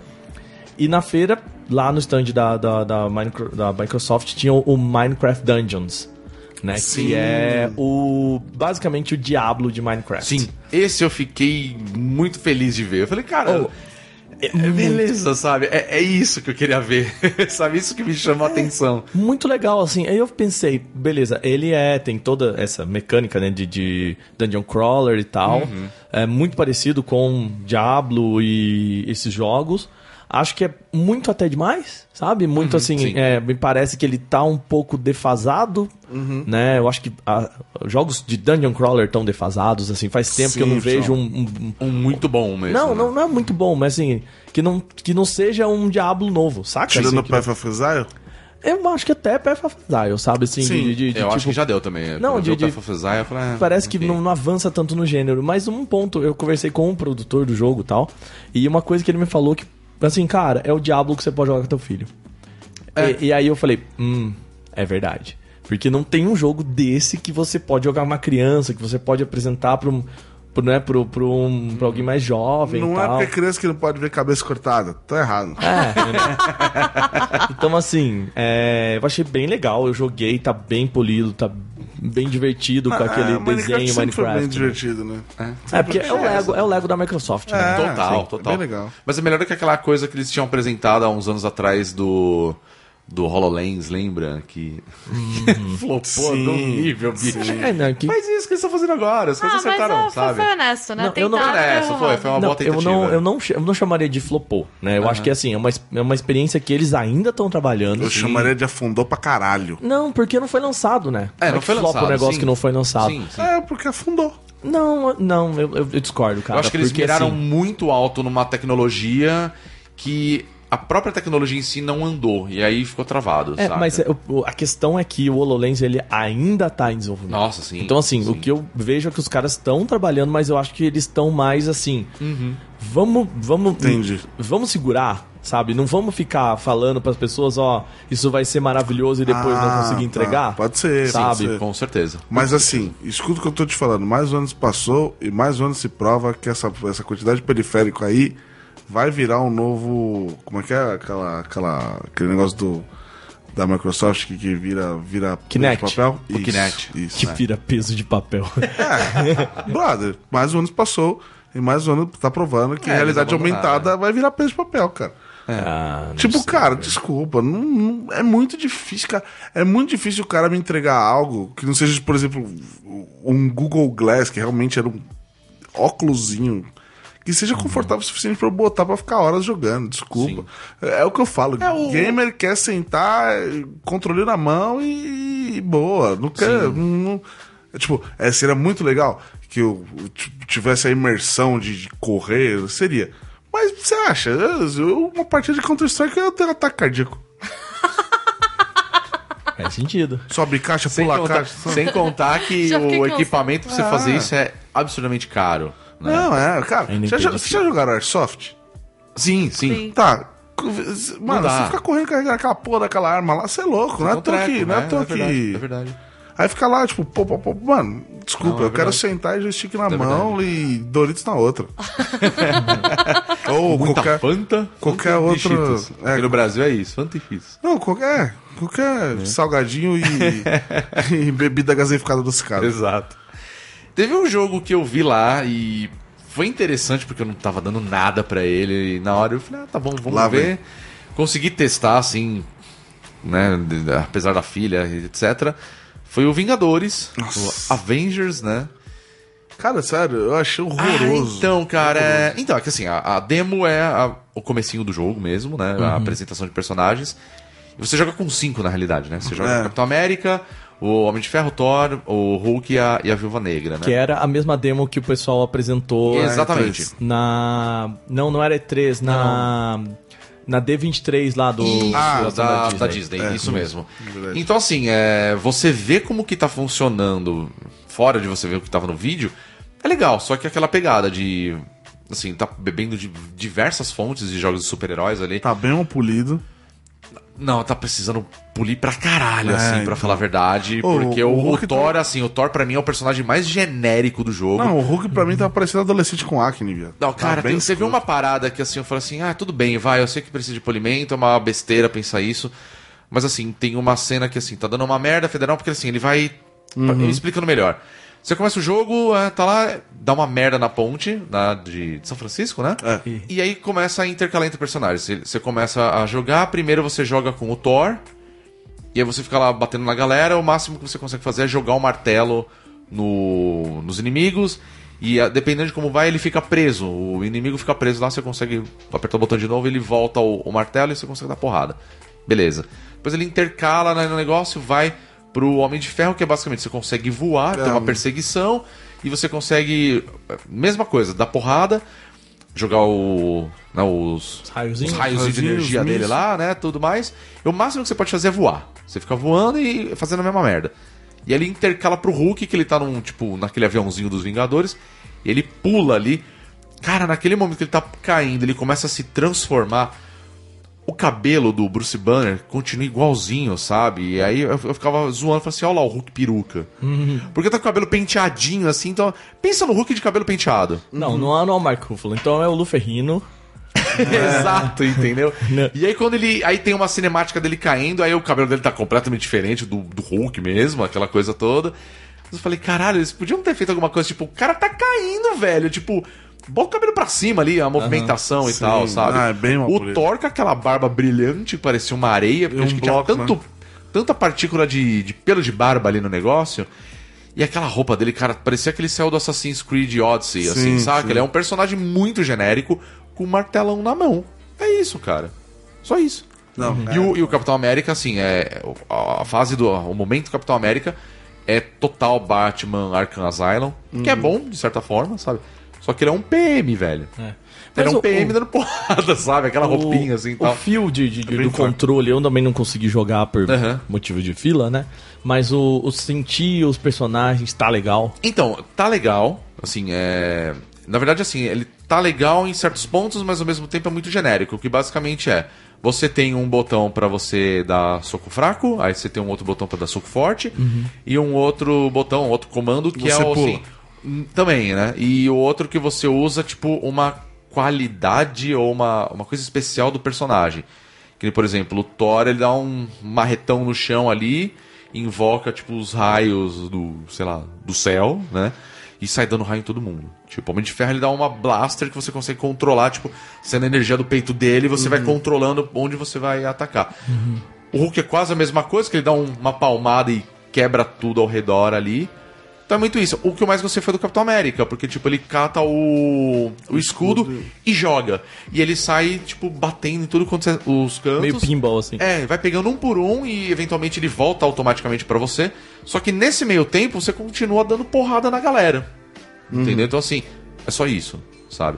E na feira, lá no stand da, da, da, Minecraft- da Microsoft, tinha o, Minecraft Dungeons. Né, que é o basicamente o Diablo de Minecraft. Sim, esse eu fiquei muito feliz de ver. Eu falei, cara, Oh, é- é beleza, sabe? É, é isso que eu queria ver, sabe? Isso que me chamou a atenção. Muito legal, assim. Aí eu pensei, beleza, ele é, tem toda essa mecânica, né, de, de dungeon crawler e tal. Uhum. é muito parecido com Diablo e esses jogos. Acho que é muito até demais, sabe? Muito assim, sim. é, me parece que ele tá um pouco defasado, né? Eu acho que a- jogos de Dungeon Crawler estão defasados, assim, faz tempo que eu não Sim, vejo um, um- Um muito bom mesmo. não, né? não, não é muito bom, mas assim, que não, que não seja um Diablo novo, saca? Tirando Assim, o que- Path of Exile? Eu acho que até Path of Exile, sabe? Assim, Sim. de, de- de, Eu acho tipo, que já deu também. Não, Quando de- de- Path of Exile, eu falei, ah, Parece que ok. não, não avança tanto no gênero. Mas um ponto, eu conversei com um produtor do jogo e tal. E uma coisa que ele me falou que, assim, cara, é o Diablo que você pode jogar com teu filho. E, e aí eu falei, hum, é verdade. Porque não tem um jogo desse que você pode jogar uma criança, que você pode apresentar pra um. Pro, né, pro, pro, um, pra alguém mais jovem Não e é porque criança que não pode ver cabeça cortada. Tá errado. É. então, assim, é, eu achei bem legal. Eu joguei, tá bem polido, tá bem divertido com aquele Ah, Minecraft desenho sempre foi Minecraft. bem né? divertido, né? É, porque é o, Lego, é o Lego da Microsoft, né? É, Total, sim, total. é bem legal. Mas é melhor do que aquela coisa que eles tinham apresentado há uns anos atrás do. Do HoloLens, lembra? Que. Flopou Sim, no nível, bicho. É, não, que... Faz isso que eles estão fazendo agora, as Ah, coisas mas acertaram, é, foi, sabe? foi honesto, né? Não, eu não- Foi deu nessa, foi, foi uma Não, boa eu tentativa. não, eu, não, eu não chamaria de flopou, né? Eu acho que assim, é uma, é uma experiência que eles ainda estão trabalhando. Eu chamaria de afundou pra caralho. Não, porque não foi lançado, né? É, Como não que foi flopa lançado, um negócio sim. que não foi lançado. Sim, sim. É, porque afundou. Não, não, eu, eu- eu discordo, cara. Eu acho que eles porque, miraram assim, muito alto numa tecnologia que a própria tecnologia em si não andou. E aí ficou travado, É, sabe? mas é, a questão é que o HoloLens ele ainda tá em desenvolvimento. Nossa, sim. Então, assim, sim. o que eu vejo é que os caras estão trabalhando, mas eu acho que eles estão mais assim. Vamos, vamos, Entendi. vamos segurar, sabe? Não vamos ficar falando para as pessoas, ó, isso vai ser maravilhoso e depois não Ah, conseguir tá. entregar. Pode ser, sabe? pode ser. Com certeza. Mas assim, escuta o que eu tô te falando. Mais um ano se passou e mais um ano se prova que essa, essa quantidade de periférico aí vai virar um novo. Como é que é aquela, aquela, aquele negócio do da Microsoft que, que vira, vira Kinect. de papel? O Kinect. Isso, Que né? vira peso de papel. Brother, mais um ano passou e mais um ano tá provando que É, a realidade aumentada vai virar peso de papel, cara. Ah, não Tipo, sei. cara, desculpa, não, não- é muito difícil, cara. É muito difícil o cara me entregar algo que não seja, por exemplo, um Google Glass, que realmente era um óculosinho, que seja confortável o suficiente pra eu botar pra ficar horas jogando, desculpa. É, é o que eu falo, o- gamer quer sentar, controle na mão e, e boa, não quer... não- é, tipo, é, seria muito legal que eu tivesse a imersão de, de correr, seria... Mas você acha? Eu- uma partida de Counter-Strike eu tenho ataque cardíaco. Faz sentido. Sobe caixa, Sem pula contar, caixa. sem contar que o equipamento pra você Ah. fazer isso é absurdamente caro. Né? Não, é, cara. Já, já, vocês já jogaram Airsoft? Sim, sim. Sim. Tá. Mano, você fica correndo carregando aquela porra daquela arma lá, você é louco, não é à toa treco, que. Não é à né? toa é verdade, que. é verdade. Aí fica lá, tipo, pô, pô, pô, mano, desculpa, Não, é eu quero verdade. sentar e joystick na É mão e Doritos na outra. Ou Muita qualquer. Fanta, qualquer Fanta outro- é. Aqui no Brasil é isso, Fanta e Cheetos. Não, qualquer. Qualquer salgadinho e, e bebida gaseificada dos caras. Exato. Teve um jogo que eu vi lá e foi interessante porque eu não tava dando nada pra ele. E na hora eu falei, ah, tá bom, vamos Lá ver. vem. Consegui testar, assim, né? Apesar da filha, etc. Foi o Vingadores, Nossa. o Avengers, né? Cara, sério, eu achei Ah, horroroso. então, cara, é... então é que assim, a, a demo é a- o comecinho do jogo mesmo, né? A apresentação de personagens. E você joga com cinco na realidade, né? Você joga É. com o Capitão América, o Homem de Ferro, o Thor, o Hulk e a, e a Viúva Negra, né? Que era a mesma demo que o pessoal apresentou Exatamente. na. Não, não era E3, na. Na D23 lá do. Isso, Ah, da, da da Disney. Disney, É, isso mesmo. Verdade. Então, assim, é, você vê como que tá funcionando, fora de você ver o que tava no vídeo, é legal, só que aquela pegada de. Assim, tá bebendo de diversas fontes de jogos de super-heróis ali. Tá bem um polido. Não, tá precisando polir pra caralho, É, assim, pra então. falar a verdade. Ô, Porque o o, o Thor, tá- assim, o Thor pra mim é o personagem mais genérico do jogo. Não, o Hulk pra mim tá parecendo adolescente com acne, viado. Não, Tá cara, bem tem- você viu uma parada que assim, eu falei assim, ah, tudo bem, vai, eu sei que precisa de polimento, é uma besteira pensar isso. Mas assim, tem uma cena que assim, tá dando uma merda federal, porque assim, ele vai Uhum. explicando melhor. Você começa o jogo, ah, tá lá, dá uma merda na ponte, na, de, São Francisco, né? É. E aí começa a intercalar entre personagens. Você, você começa a jogar, primeiro você joga com o Thor, e aí você fica lá batendo na galera, o máximo que você consegue fazer é jogar o martelo no- nos inimigos. E dependendo de como vai, ele fica preso. O inimigo fica preso lá, você consegue apertar o botão de novo, ele volta o, o martelo e você consegue dar porrada. Beleza. Depois ele intercala né, no negócio, vai pro Homem de Ferro, que é basicamente você consegue voar, tem uma perseguição, e você consegue. Mesma coisa, dar porrada, jogar o. Não, os, os raios de energia dele lá, né? Tudo mais. E o máximo que você pode fazer é voar. Você fica voando e fazendo a mesma merda. E ele intercala pro Hulk, que ele tá num, tipo, naquele aviãozinho dos Vingadores. E ele pula ali. Cara, naquele momento que ele tá caindo, ele começa a se transformar. O cabelo do Bruce Banner continua igualzinho, sabe? E aí eu, eu ficava zoando, falando assim, olha lá o Hulk peruca. Porque tá com o cabelo penteadinho, assim, então... Pensa no Hulk de cabelo penteado. Não, não é, não é o Mark Ruffalo. Então é o Luferrino. Exato, entendeu? E aí quando ele. Aí tem uma cinemática dele caindo, aí o cabelo dele tá completamente diferente do, do Hulk mesmo, aquela coisa toda. Eu falei, caralho, eles podiam ter feito alguma coisa, tipo, o cara tá caindo, velho. Tipo, bota o cabelo pra cima ali, a movimentação e Sim. tal, sabe? Ah, é bem mal o. Thor com aquela barba brilhante, que parecia uma areia, porque um acho que tinha bloco, tanto, né? tanta partícula de, de pelo de barba ali no negócio. E aquela roupa dele, cara, parecia que ele saiu do Assassin's Creed Odyssey, assim, Sim, sabe? sim. Ele é um personagem muito genérico, com um martelão na mão. É isso, cara. Só isso. Não, E, o, e o Capitão América, assim, é. A fase do. O momento do Capitão América é total Batman Arkham Asylum, que é Uhum. bom, de certa forma, sabe? Só que ele é um PM, velho. É. Ele Mas é um o- PM o- dando porrada, sabe? Aquela roupinha assim e o tal. fio de, de- de- bem do forte. controle eu também não consegui jogar por Aham. motivo de fila, né? Mas o, o sentir os personagens tá legal. Então, tá legal. Assim, é. Na verdade, assim, ele tá legal em certos pontos, mas ao mesmo tempo é muito genérico. O que basicamente é: você tem um botão pra você dar soco fraco, aí você tem um outro botão pra dar soco forte, e um outro botão, outro comando que Você é o pula. assim. Também, né? E o outro que você usa, tipo, uma qualidade ou uma, uma coisa especial do personagem. Que, por exemplo, o Thor ele dá um marretão no chão ali, invoca tipo os raios do, sei lá, do céu, né? E sai dando raio em todo mundo. Tipo, o Homem de Ferro ele dá uma blaster que você consegue controlar, tipo, sendo a energia do peito dele, você vai controlando onde você vai atacar. O Hulk é quase a mesma coisa, que ele dá um- uma palmada e quebra tudo ao redor ali. Então é muito isso. O que eu mais gostei foi do Capitão América, porque, tipo, ele cata o, o escudo e joga. E ele sai, tipo, batendo em tudo quanto é- os cantos. Meio pinball, assim. É, vai pegando um por um e eventualmente ele volta automaticamente pra você. Só que nesse meio tempo você continua dando porrada na galera. Entendeu? Então assim, é só isso, sabe?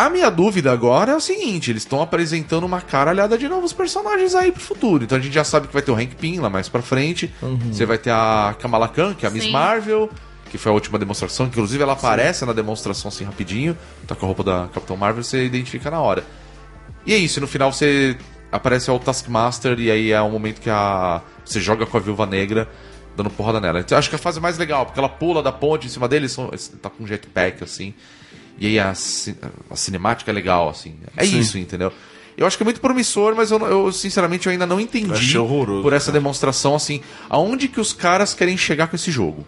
A minha dúvida agora é o seguinte: eles estão apresentando uma caralhada de novos personagens aí pro futuro. Então a gente já sabe que vai ter o Hank Pym lá mais pra frente. Você vai ter a Kamala Khan, que é a Miss Sim. Marvel, que foi a última demonstração. Inclusive ela aparece na demonstração assim rapidinho. Tá com a roupa da Capitão Marvel, você identifica na hora. E é isso, no final você aparece o Taskmaster e aí é o momento que a você joga com a Viúva Negra dando porrada nela. Então, eu acho que a fase mais legal, porque ela pula da ponte em cima dele, são, tá com um jetpack assim. E aí a, a cinemática é legal assim. É isso, entendeu? Eu acho que é muito promissor, mas eu, não- eu, sinceramente eu ainda não entendi por essa cara. demonstração assim, aonde que os caras querem chegar com esse jogo?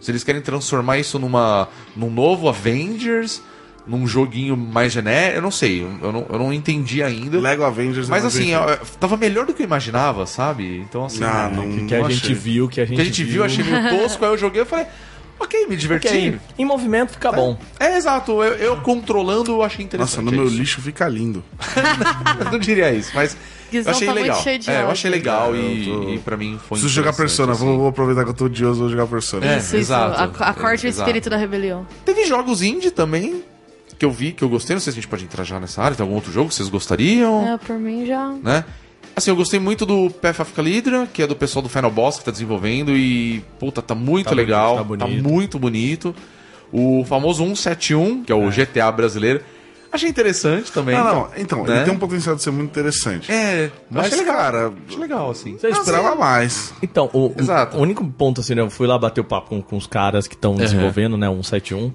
Se eles querem transformar isso numa num novo Avengers, num joguinho mais genérico, eu não sei, eu não, eu não entendi ainda. Lego Avengers é Mas assim, bem eu- feito. eu- tava melhor do que eu imaginava, sabe? Então assim, Ah, o não- que a não gente viu, que a gente, que a gente viu, achei meio tosco, aí eu joguei e falei, ok, me diverti. Ok, em movimento fica bom. É, exato, eu, eu controlando eu achei interessante. Nossa, no meu é isso. lixo fica lindo. Eu não diria isso, mas Guizão eu achei tá muito legal. cheio de é, eu achei legal e, eu tô- e pra mim foi Preciso jogar Persona, assim. vou, vou aproveitar que eu tô odioso, vou jogar Persona. É. Isso, isso. exato. A- Acorde o Exato. espírito da rebelião. Teve jogos indie também que eu vi, que eu gostei. Não sei se a gente pode entrar já nessa área. Tem algum outro jogo que vocês gostariam? É, por mim já. Né? Assim, eu gostei muito do Path of Calidra, que é do pessoal do Final Boss que tá desenvolvendo. E, puta, tá muito Tá legal. bonito, tá, tá bonito. muito bonito. O famoso 171, que é o GTA brasileiro. Achei interessante também. Não, não, então, né? ele tem um potencial de ser muito interessante. É, Mas, achei legal. cara, Achei legal, assim. Você esperava mais. Então, o, Exato. o único ponto, assim, né? Eu fui lá bater o papo com, com os caras que estão desenvolvendo, né? 171.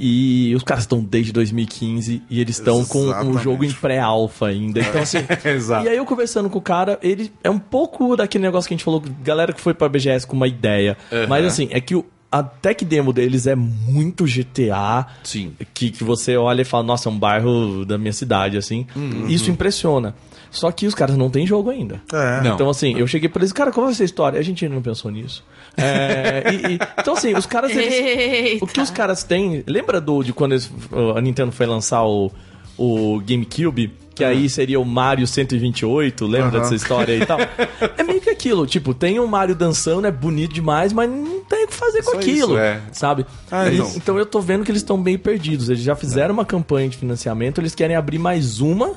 E os caras estão desde 2015 e eles estão com o jogo em pré-alpha ainda. Então, assim. Exato. E aí eu conversando com o cara, ele é um pouco daquele negócio que a gente falou, galera que foi pra BGS com uma ideia. Mas assim, é que o, a tech demo deles é muito GTA. Sim. Que, que você olha e fala, nossa, é um bairro da minha cidade, assim. Uhum. Isso impressiona. Só que os caras não têm jogo ainda. É. Não. Então, assim, eu cheguei pra eles, cara, qual vai ser a história? A gente ainda não pensou nisso. É, e- e- então, assim, os caras. Eles, o que os caras têm. Lembra do, de quando eles- a Nintendo foi lançar o, o GameCube? Que aí seria o Mario 128, lembra Aham. dessa história aí e tal? É meio que aquilo, tipo, tem o Mario dançando, é bonito demais, mas não tem o que fazer com Só aquilo, isso, é. sabe? Ah, Eles- então. então eu tô vendo que eles estão bem perdidos. Eles já fizeram uma campanha de financiamento, eles querem abrir mais uma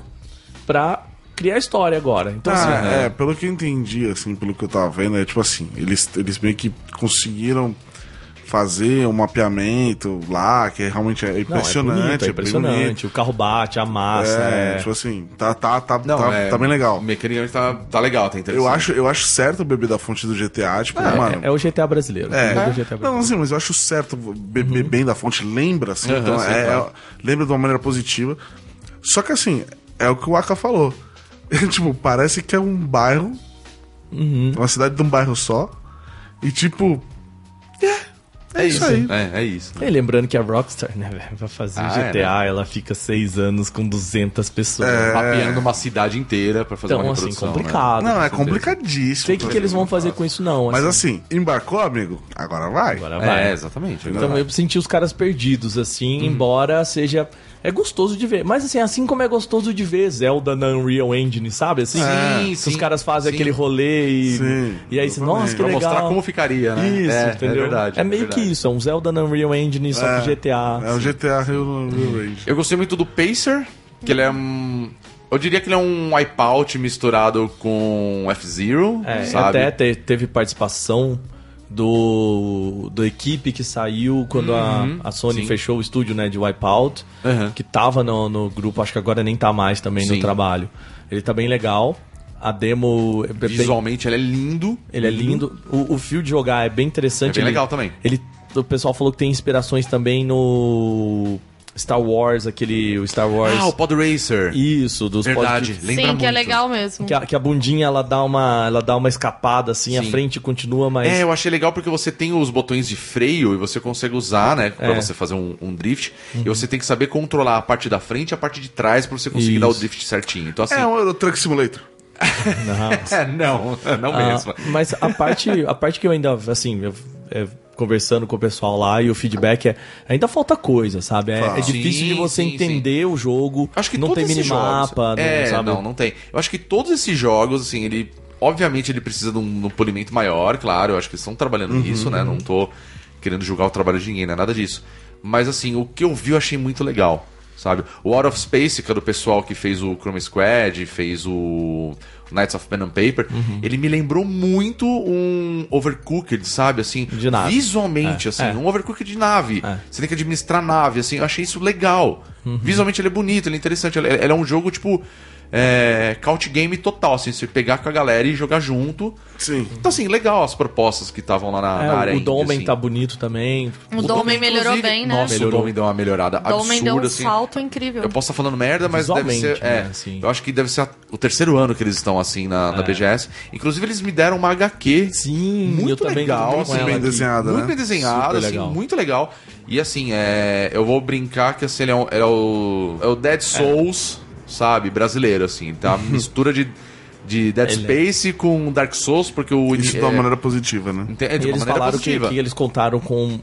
pra criar história agora. Então, assim, Ah, é, pelo que eu entendi, assim, pelo que eu tava vendo, é tipo assim, eles, eles meio que conseguiram fazer um mapeamento lá, que realmente é não, é impressionante. bonito, é impressionante. bonito. O carro bate, amassa. É, É, tipo assim, tá, tá, tá, Não, tá, é, tá bem legal. Mecanicamente tá, tá legal, tá interessante. Eu acho, eu acho certo beber da fonte do GTA, tipo, mano. é o GTA brasileiro. É, É, do GTA não, brasileiro. assim, mas eu acho certo beber bem da fonte, lembra, assim, Aham, então, sim, é, claro. é- lembra de uma maneira positiva. Só que assim, é o que o Aka falou. tipo, parece que é um bairro, uma cidade de um bairro só, e tipo, é, é isso aí. É, é isso. E lembrando que a Rockstar, né, velho, pra fazer Ah, é, GTA, ela fica seis anos com 200 pessoas. Mapeando uma cidade inteira pra fazer Então, uma assim, reprodução. né? complicado. Não, é complicadíssimo. Sei o que, que eles vão fazer com isso, não. Mas assim, embarcou, amigo? Agora vai. agora É, vai. exatamente. Agora Então vai. eu senti os caras perdidos, assim, embora seja. É gostoso de ver. Mas assim, assim como é gostoso de ver Zelda na Unreal Engine, sabe? Assim, Sim, que sim, os caras fazem sim. aquele rolê e. Sim, e aí você, exatamente. nossa, que Pra legal. mostrar como ficaria, né? Isso, é, entendeu? É verdade. É meio verdade. que isso, é um Zelda na Unreal Engine, só que GTA. É o GTA Rio Rio Range. Eu gostei muito do Pacer, que ele é um. Eu diria que ele é um Wipeout misturado com F-Zero, É, sabe? até te- teve participação do, do equipe que saiu quando a, a Sony Uhum. sim. fechou o estúdio né, de Wipeout, Uhum. que tava no, no grupo, acho que agora nem tá mais também Sim. no trabalho. Ele tá bem legal. A demo é bem- Visualmente ele é lindo. ele é lindo. O, o fio de jogar é bem interessante. É bem Ele- legal também. Ele, o pessoal falou que tem inspirações também no Star Wars, aquele o Star Wars. Ah, o Pod Racer. Isso, dos Verdade, pod- lembra Sim, muito. que é legal mesmo. que a, que a bundinha ela dá uma, ela dá uma escapada assim, a Sim. frente continua, mas É, eu achei legal porque você tem os botões de freio e você consegue usar, né, pra É. você fazer um, um drift. E você tem que saber controlar a parte da frente e a parte de trás pra você conseguir dar o Isso. drift certinho. Então, assim. É um Truck Simulator. Não. É, não, não Ah, mesmo. mas a parte, a parte que eu ainda, assim, eu- é, conversando com o pessoal lá e o feedback é. Ainda falta coisa, sabe? É, é difícil de Sim, você sim, entender o jogo. Acho que não tem minimapa, não, é, sabe? não, não tem. Eu acho que todos esses jogos, assim, ele. Obviamente ele precisa de um, de um polimento maior, claro. Eu acho que eles estão trabalhando nisso, né? Não tô querendo julgar o trabalho de ninguém, não é nada disso. Mas assim, o que eu vi eu achei muito legal. Sabe? O Out of Space, que é do pessoal que fez o Chrome Squad, fez o Knights of Pen and Paper, ele me lembrou muito um Overcooked, sabe? Assim, De nave. visualmente, É, assim, é. um Overcooked de nave. É. Você tem que administrar nave, assim, eu achei isso legal. Visualmente ele é bonito, ele é interessante. Ele, ele é um jogo, tipo, é, couch game total, assim, você pegar com a galera e jogar junto. Sim. Então, assim, legal as propostas que estavam lá na, É, na área. o Domen assim. tá bonito também. O Domen melhorou bem, né? Nossa, Melhorou. o Domen deu uma melhorada O Domen deu um absurda, assim. salto incrível. Eu posso estar falando merda, mas deve ser. É, né, assim. Eu acho que deve ser a- o terceiro ano que eles estão assim na, na BGS. Inclusive, eles me deram uma HQ. Sim, muito eu também legal, assim, ela bem aqui. desenhada, muito né? bem desenhado, Super assim, legal. muito legal. E assim, é, eu vou brincar que assim, ele é, um- é o, é o Dead Souls, sabe, brasileiro, assim. Tá? Uma mistura de, de Dead é. Space com Dark Souls, porque o. Isso de é, uma maneira positiva, né? é, de uma eles maneira falaram que, positiva. que eles contaram com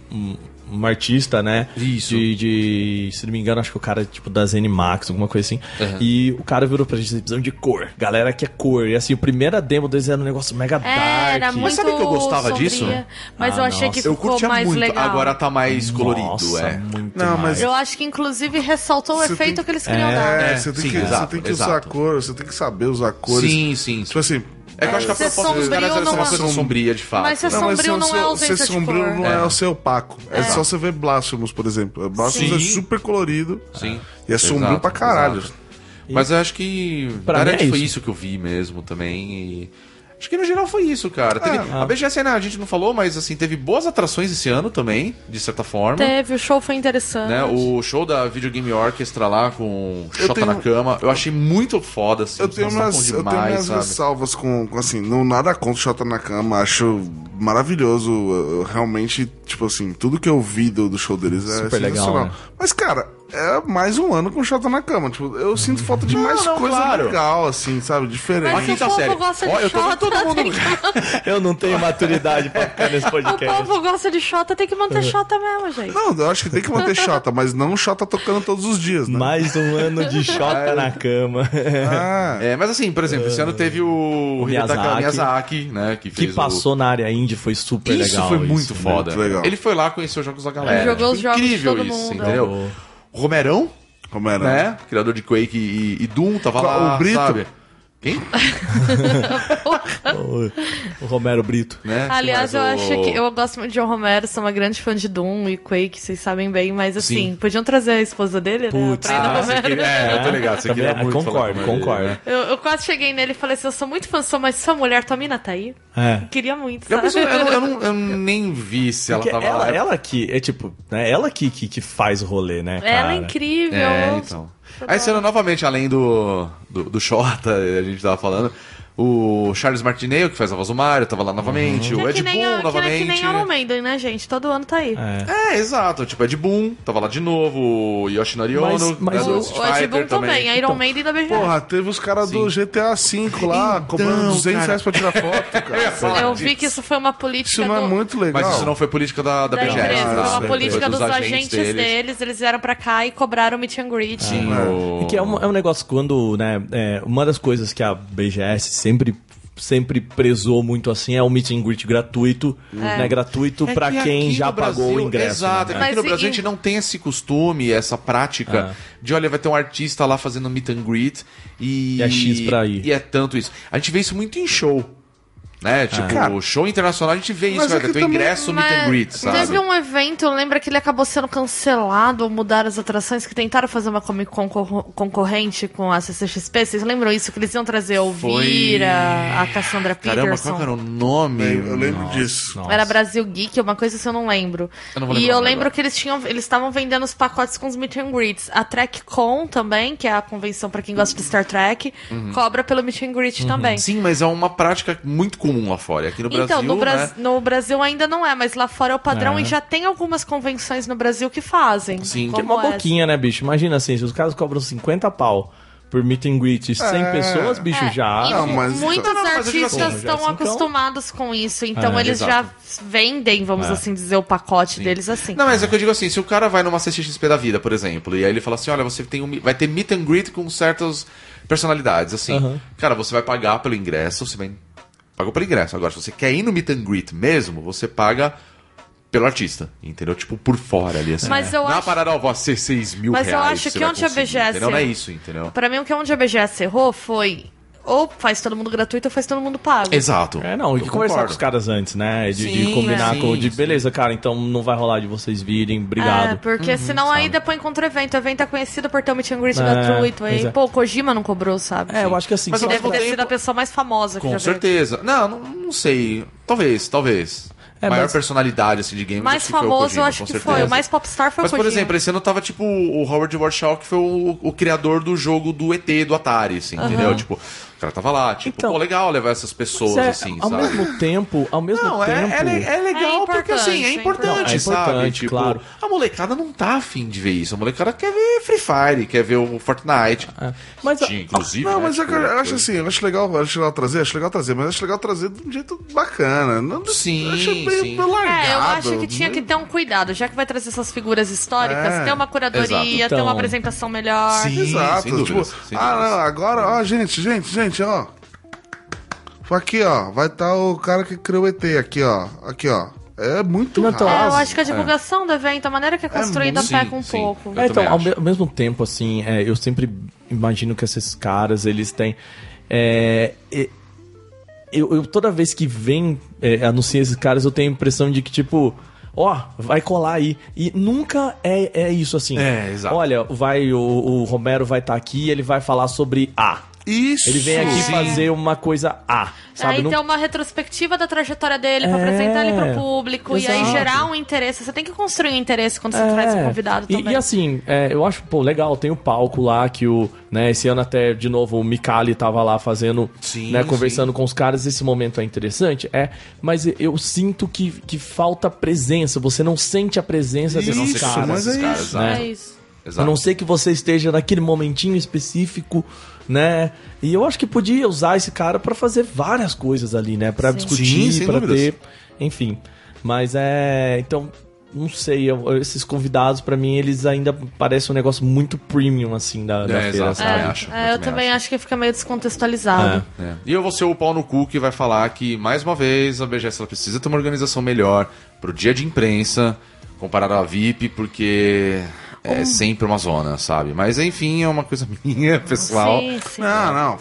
um, artista, né? Isso. De, de- Se não me engano, acho que o cara, tipo, da Zenimax, alguma coisa assim. Uhum. E o cara virou pra gente, "Vocês precisam de cor. Galera quer cor. E assim, a primeira demo deles era um negócio mega É, dark. era muito sabe que eu gostava sombria, disso? Mas Ah, eu achei nossa. que Eu ficou curtia mais muito, legal. agora tá mais colorido, Nossa, é. muito Não, mais. mas- Eu acho que inclusive ressaltou o Você efeito tem- que eles queriam É, dar. É, você tem, sim, que, exato, você tem que usar exato. cor, você tem que saber usar cores. Sim, sim. Tipo assim. É que eu acho que a Ser proposta dos caras era ser uma não- coisa sombria, de fato. Mas ser? Não, mas sombrio ser- não é ser- ausência ser de sombrio cor. não é. o ser opaco. É, só você ver Blasphemous, por exemplo. Blasphemous é Sim. super colorido. Sim. E é sombrio pra caralho. exato. Mas eu acho que. Pra é verdade, foi isso. isso que eu vi mesmo também. E... Acho que no geral foi isso, cara. Teve- Ah. A BGS né, a gente não falou, mas assim, teve boas atrações esse ano também, de certa forma. Teve, o show foi interessante. Né, o show da Video Game Orchestra lá com Shota tenho- na cama, eu achei muito foda, assim. Eu tenho, umas, bom eu tenho demais, minhas sabe? ressalvas com, com, assim, não nada contra o Shota na cama, acho maravilhoso. eu- eu realmente, tipo assim, tudo que eu vi do, do show deles é Super legal, né? Mas, cara, é mais um ano com chata na cama. Tipo, eu sinto falta de mais não, coisa claro. legal, assim, sabe? Diferente. Mas o tá povo gosta de Ó, eu tô todo mundo- Eu não tenho maturidade pra ficar nesse O podcast. povo gosta de Xota, tem que É. manter Xota mesmo, gente. Não, eu acho que tem que manter chata, mas não chata tocando todos os dias, né? Mais um ano de Xota na cama. Ah, É, mas assim, por exemplo, esse ano teve o Hidetaka Miyazaki. Miyazaki, né? Que, que fez o- passou na área indie foi super Isso legal. foi muito né? foda. Muito legal. Ele foi lá, conheceu os jogos da galera. Jogou os Tipo, jogos de incrível todo isso, mundo. entendeu? Jogou. Romerão, era? né? Criador de Quake e, e Doom, tava lá, o Brito? sabe? Quem? O, o Romero Brito. Né? Aliás, eu Mas acho o- que. Eu gosto muito de John Romero, sou uma grande fã de Doom e Quake, vocês sabem bem, mas assim, Sim. podiam trazer a esposa dele, né? Putz, A Brenda Ah, Romero. queria, é, eu tô ligado, você Também- queria muito concordo, concordo. né? Eu, eu quase cheguei nele e falei assim: eu sou muito fã sua, mas sua mulher, tua mina tá aí? É. Queria muito. Eu, Sabe? penso- eu não- eu não- eu nem vi se ela Porque tava ela, lá. ela que, é tipo, né, ela que, que, que faz o rolê, né, cara? Ela é incrível. É, então. Aí ano, novamente, além do, do, do a gente tava falando, o Charles Martineiro, que faz a voz do Mario, tava lá novamente, Que o é Ed que nem, Boon, a, que, é novamente. que nem Iron Maiden, né, gente? Todo ano tá aí. É. É, exato, tipo, Ed Boon, tava lá de novo, o Yoshinori Ono, Mas- mas né, O, o Ed Boon também, Iron Então, Maiden da BGS. Porra, teve os caras do GTA V lá, cobrando 200 cara. reais pra tirar foto, cara. eu vi que isso foi uma política Isso não é do- muito legal. Mas isso não foi política da, da, da BGS, empresa. tá? Foi uma política dos dos agentes, deles. Eles vieram pra cá e cobraram o meet and greet. Sim, É. o- E que é um, é um negócio quando, né, é, uma das coisas que a BGS sempre sempre prezou muito assim é o meet and greet gratuito, né, gratuito É pra que quem já no pagou o Brasil- ingresso. Exato, né? é que aqui no Mas Brasil e- a gente não tem esse costume, essa prática de, olha, vai ter um artista lá fazendo meet and greet e... E é X pra ir. E é tanto isso. A gente vê isso muito em show. Né? Tipo, Cara, show internacional a gente vê isso, é vai que ter o também- ingresso meet and greet, sabe? teve um evento, lembra que ele acabou sendo cancelado ou mudaram as atrações, que tentaram fazer uma Comic Con concorrente com a CCXP? Vocês lembram isso? Que eles iam trazer a Elvira, a Cassandra Caramba, Peterson. qual que era o nome? Eu lembro disso. Nossa. Era Brasil Geek, uma coisa assim eu não lembro. Eu não e eu o lembro agora. que eles tinham, eles estavam vendendo os pacotes com os meet and greets. A TrekCon também, que é a convenção pra quem gosta de Star Trek, Uhum. cobra pelo meet and greet também. Sim, mas é uma prática muito comum lá fora. Aqui no Brasil, Então, no, Bras- né? no Brasil ainda não é, mas lá fora é o padrão É. e já tem algumas convenções no Brasil que fazem. Sim. Que é uma essa. boquinha, né, bicho? Imagina assim, se os caras cobram 50 pau por meet and greet, 100 É. pessoas, bicho, É, já... e Não, mas- muitos Não, artistas assim, já estão assim, então- acostumados com isso, então É, eles exato. já vendem, vamos É. assim dizer, o pacote deles assim. Não, mas é que eu digo assim, se o cara vai numa CXP da vida, por exemplo, e aí ele fala assim, olha, você tem um, vai ter meet and greet com certas personalidades, assim. Aham. Cara, você vai pagar pelo ingresso, você vai... Pagou pelo ingresso. Agora, se você quer ir no meet and greet mesmo, você paga pelo artista, entendeu? Tipo, por fora ali, assim. Mas eu não é uma acho- parada, ó, ser 6 mil Mas eu reais acho você que vai onde a BGS Entendeu? Não é isso, entendeu? Pra mim, o que onde a BGS errou foi ou faz todo mundo gratuito ou faz todo mundo pago. Exato. É, não, e que conversar concordo. com os caras antes, né? De, de Sim, combinar é. com. De beleza, cara, então não vai rolar de vocês virem, É, obrigado. porque senão aí depois encontra evento. O evento é conhecido por ter um meet and greet É, gratuito. Aí, exato. pô, o Kojima não cobrou, sabe? É, eu acho que assim. Mas ao Deve ter tempo- sido a pessoa mais famosa que Com já veio. certeza. Não, não, não sei. Talvez, talvez. É, Maior mas- personalidade assim, de games. mais acho que foi o famoso, Kojima, eu acho com que certeza. foi. O mais popstar foi Mas, o por Kojima. exemplo, esse ano tava tipo o Howard Warshaw, que foi o, o criador do jogo do ET do Atari, assim, entendeu? Tipo, o cara tava lá, tipo, Então, pô, legal levar essas pessoas, é, assim, ao sabe? mesmo tempo, ao mesmo Não, é, tempo. é, le- é legal É porque assim, é importante, é importante. Não, é sabe? importante, Tipo, claro. a molecada não tá afim de ver isso. A molecada quer ver Free Fire, quer ver o Fortnite. É, Mas Tinha, inclusive. Não, né, mas é tipo, eu acho assim, eu acho legal, acho legal trazer, acho legal trazer, mas acho legal trazer de um jeito bacana. Não, Sim, eu acho meio, sim. meio largado. É, eu acho que tinha que ter um cuidado, já que vai trazer essas figuras históricas, É, ter uma curadoria, exato. ter uma Então. apresentação melhor. Sim. Exato. tipo, dúvidas, ah, não, agora, ó, gente, gente, gente, ó. Aqui, ó, vai estar o cara que criou o ET aqui, ó. Aqui, ó. É muito Não, então, É, eu acho que a divulgação do evento, a maneira que é construída, muito- peca um sim. pouco. É, então, ao, me- ao mesmo tempo, assim, é, eu sempre imagino que esses caras, eles têm. é, eu, eu- toda vez que vem é, anuncia esses caras, eu tenho a impressão de que, tipo. Ó, vai colar aí. E nunca é, é isso assim. É, exato. Olha, vai, o, o Romero vai estar aqui e ele vai falar sobre A. Isso. Ele vem aqui Sim. fazer uma coisa A. Sabe? aí Não- tem uma retrospectiva da trajetória dele pra É, apresentar ele pro público e aí exato. gerar um interesse. Você tem que construir um interesse quando você É. traz um convidado E- também. E, assim, é, eu acho, pô, legal, tem o palco lá que o, né, esse ano até, de novo, o Mikali tava lá fazendo, Sim, né, conversando sim. com os caras, esse momento é interessante, é, mas eu sinto que, que falta presença, você não sente a presença Isso, desses caras. mas é caras, isso. né? É isso. Exato. A não ser que você esteja naquele momentinho específico, né? E eu acho que podia usar esse cara pra fazer várias coisas ali, né? Pra Sim. discutir, dúvidas. ter, enfim. Mas é, então não sei, eu- esses convidados pra mim eles ainda parecem um negócio muito premium assim da, da É, feira, exato. sabe? É, acho, eu é, eu também também acho. acho que fica meio descontextualizado. É. E eu vou ser o pau no cu que vai falar que, mais uma vez, a BGS ela precisa ter uma organização melhor pro dia de imprensa, comparado à VIP, porque é sempre uma zona, sabe? Mas enfim, é uma coisa minha, pessoal. Sim, sim. Não, não.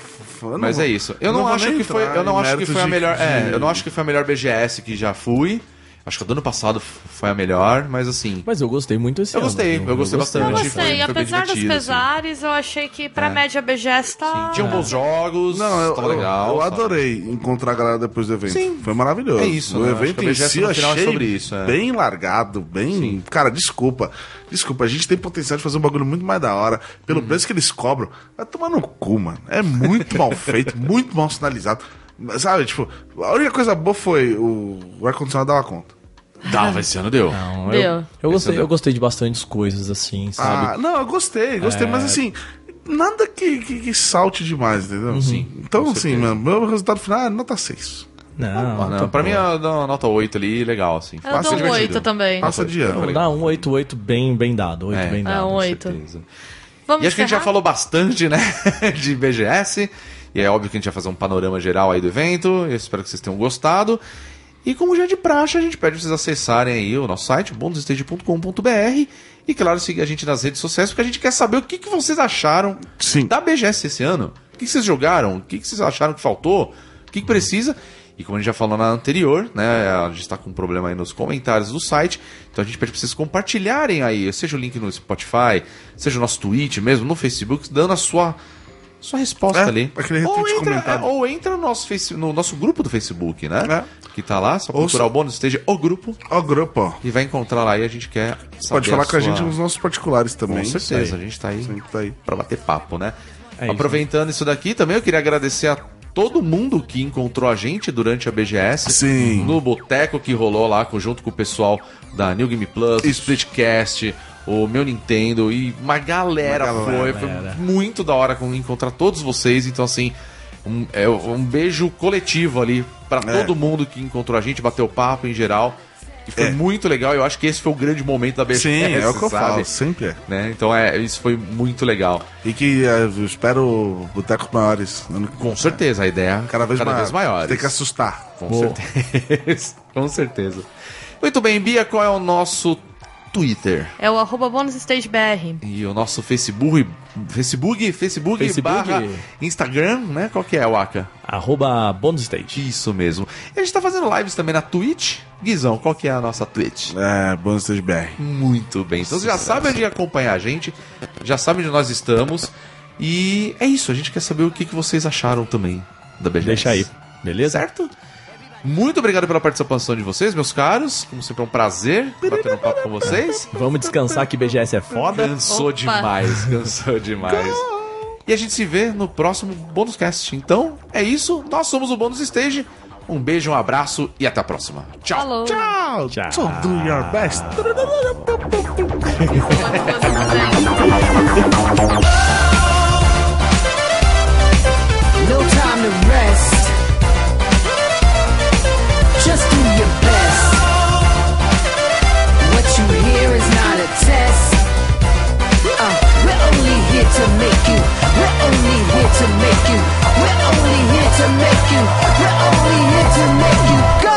não Mas vou- é isso. Eu não, vou acho que foi, entrar eu não acho que foi a de- melhor, é, de- eu não acho que foi a melhor BGS que já fui. Acho que a do ano passado foi a melhor, mas assim, Mas eu gostei muito esse Eu ano. gostei, eu gostei bastante. Eu Foi- gostei, foi bem apesar dos assim. pesares, eu achei que pra média BGS tá. tinham bons jogos, Não, eu, tava eu- legal. eu sabe? adorei encontrar a galera depois do evento. Sim. Foi maravilhoso. É isso, O né? Evento em si eu é achei sobre isso, é. bem largado, bem... Cara, desculpa. Desculpa, a gente tem potencial de fazer um bagulho muito mais da hora. Pelo Uhum. preço que eles cobram, vai tomar no cu, mano. É muito mal feito, muito mal sinalizado. Sabe, tipo, a única coisa boa foi o, o ar-condicionado dava conta. Dava, esse ano deu. Não, Deu. eu, eu gostei, eu gostei de bastantes coisas assim, sabe? Ah, não, eu gostei, gostei, É. mas assim, nada que, que, que salte demais, entendeu? Sim. Então, assim, mano, meu resultado final é nota 6. Não, Ah, não, pra mim, dá uma nota 8 ali, legal, assim. Eu Passa dou um divertido. 8 também. Passa de ano. Dar um 8-8 bem, bem dado. 8 É. bem É, dado. um Com 8. certeza. Vamos E acho que a gente já encerrar? falou bastante, né, de BGS. E é óbvio que a gente vai fazer um panorama geral aí do evento. Eu espero que vocês tenham gostado. E como já é de praxe, a gente pede vocês acessarem aí o nosso site, bondostage.com.br. E claro, seguir a gente nas redes sociais, porque a gente quer saber o que, que vocês acharam Sim. da BGS esse ano. O que, que vocês jogaram? O que, que vocês acharam que faltou? O que, que precisa? E como a gente já falou na anterior, né? A gente está com um problema aí nos comentários do site. Então a gente pede para vocês compartilharem aí, seja o link no Spotify, seja o nosso tweet mesmo, no Facebook, dando a sua, sua resposta É, ali. aquele ou entra, é, ou entra no nosso, face, no nosso grupo do Facebook, né? É. Que tá lá, só Ou procurar o bônus esteja o grupo Ó, o grupo, e vai encontrar lá e a gente quer saber Pode falar com a sua- gente nos nossos particulares também. Com certeza, a gente tá aí Sempre tá aí. pra bater papo, né? É isso. Aproveitando isso daqui, também eu queria agradecer a todo mundo que encontrou a gente durante a BGS. Sim. No boteco que rolou lá, junto com o pessoal da New Game Plus, Isso. Splitcast, o meu Nintendo e uma galera, Uma foi. galera. Foi muito da hora com- encontrar todos vocês. Então, assim, um, é, um beijo coletivo ali pra É. todo mundo que encontrou a gente, bateu papo em geral. E foi É. muito legal. Eu acho que esse foi o grande momento da BGS. Sim, é o que eu sabe? falo, sempre é. Né? Então, é, isso foi muito legal. E que é, eu espero botecos maiores. que- Com certeza, a ideia Cada vez, cada maior. vez maiores. Tem que assustar. Com certeza. Com certeza. Muito bem, Bia, qual é o nosso Twitter? É o arroba bonusstagebr. E o nosso Facebook, Facebook, Facebook, Facebook. barra Instagram, né? Qual que é, Waka? Arroba Bônus Stage. Isso mesmo. E a gente tá fazendo lives também na Twitch. Guizão, qual que é a nossa Twitch? É, Bônus Stage BR. Muito bem. Então você já sabe onde acompanhar a gente, já sabe onde nós estamos. E é isso, a gente quer saber o que, que vocês acharam também da BGS. Deixa aí, beleza? Certo? Muito obrigado pela participação de vocês, meus caros. Como sempre, é um prazer bater um papo com vocês. Vamos descansar que BGS é foda. Cansou Opa. demais, cansou demais. E a gente se vê no próximo Bônus Cast. Então, é isso. Nós somos o Bônus Stage. Um beijo, um abraço e até a próxima. Tchau. Falou. Tchau! Tchau. So do your best. your best. What you hear is not a test. Uh, we're only here to make you. We're only here to make you. We're only here to make you. We're only here to make you go.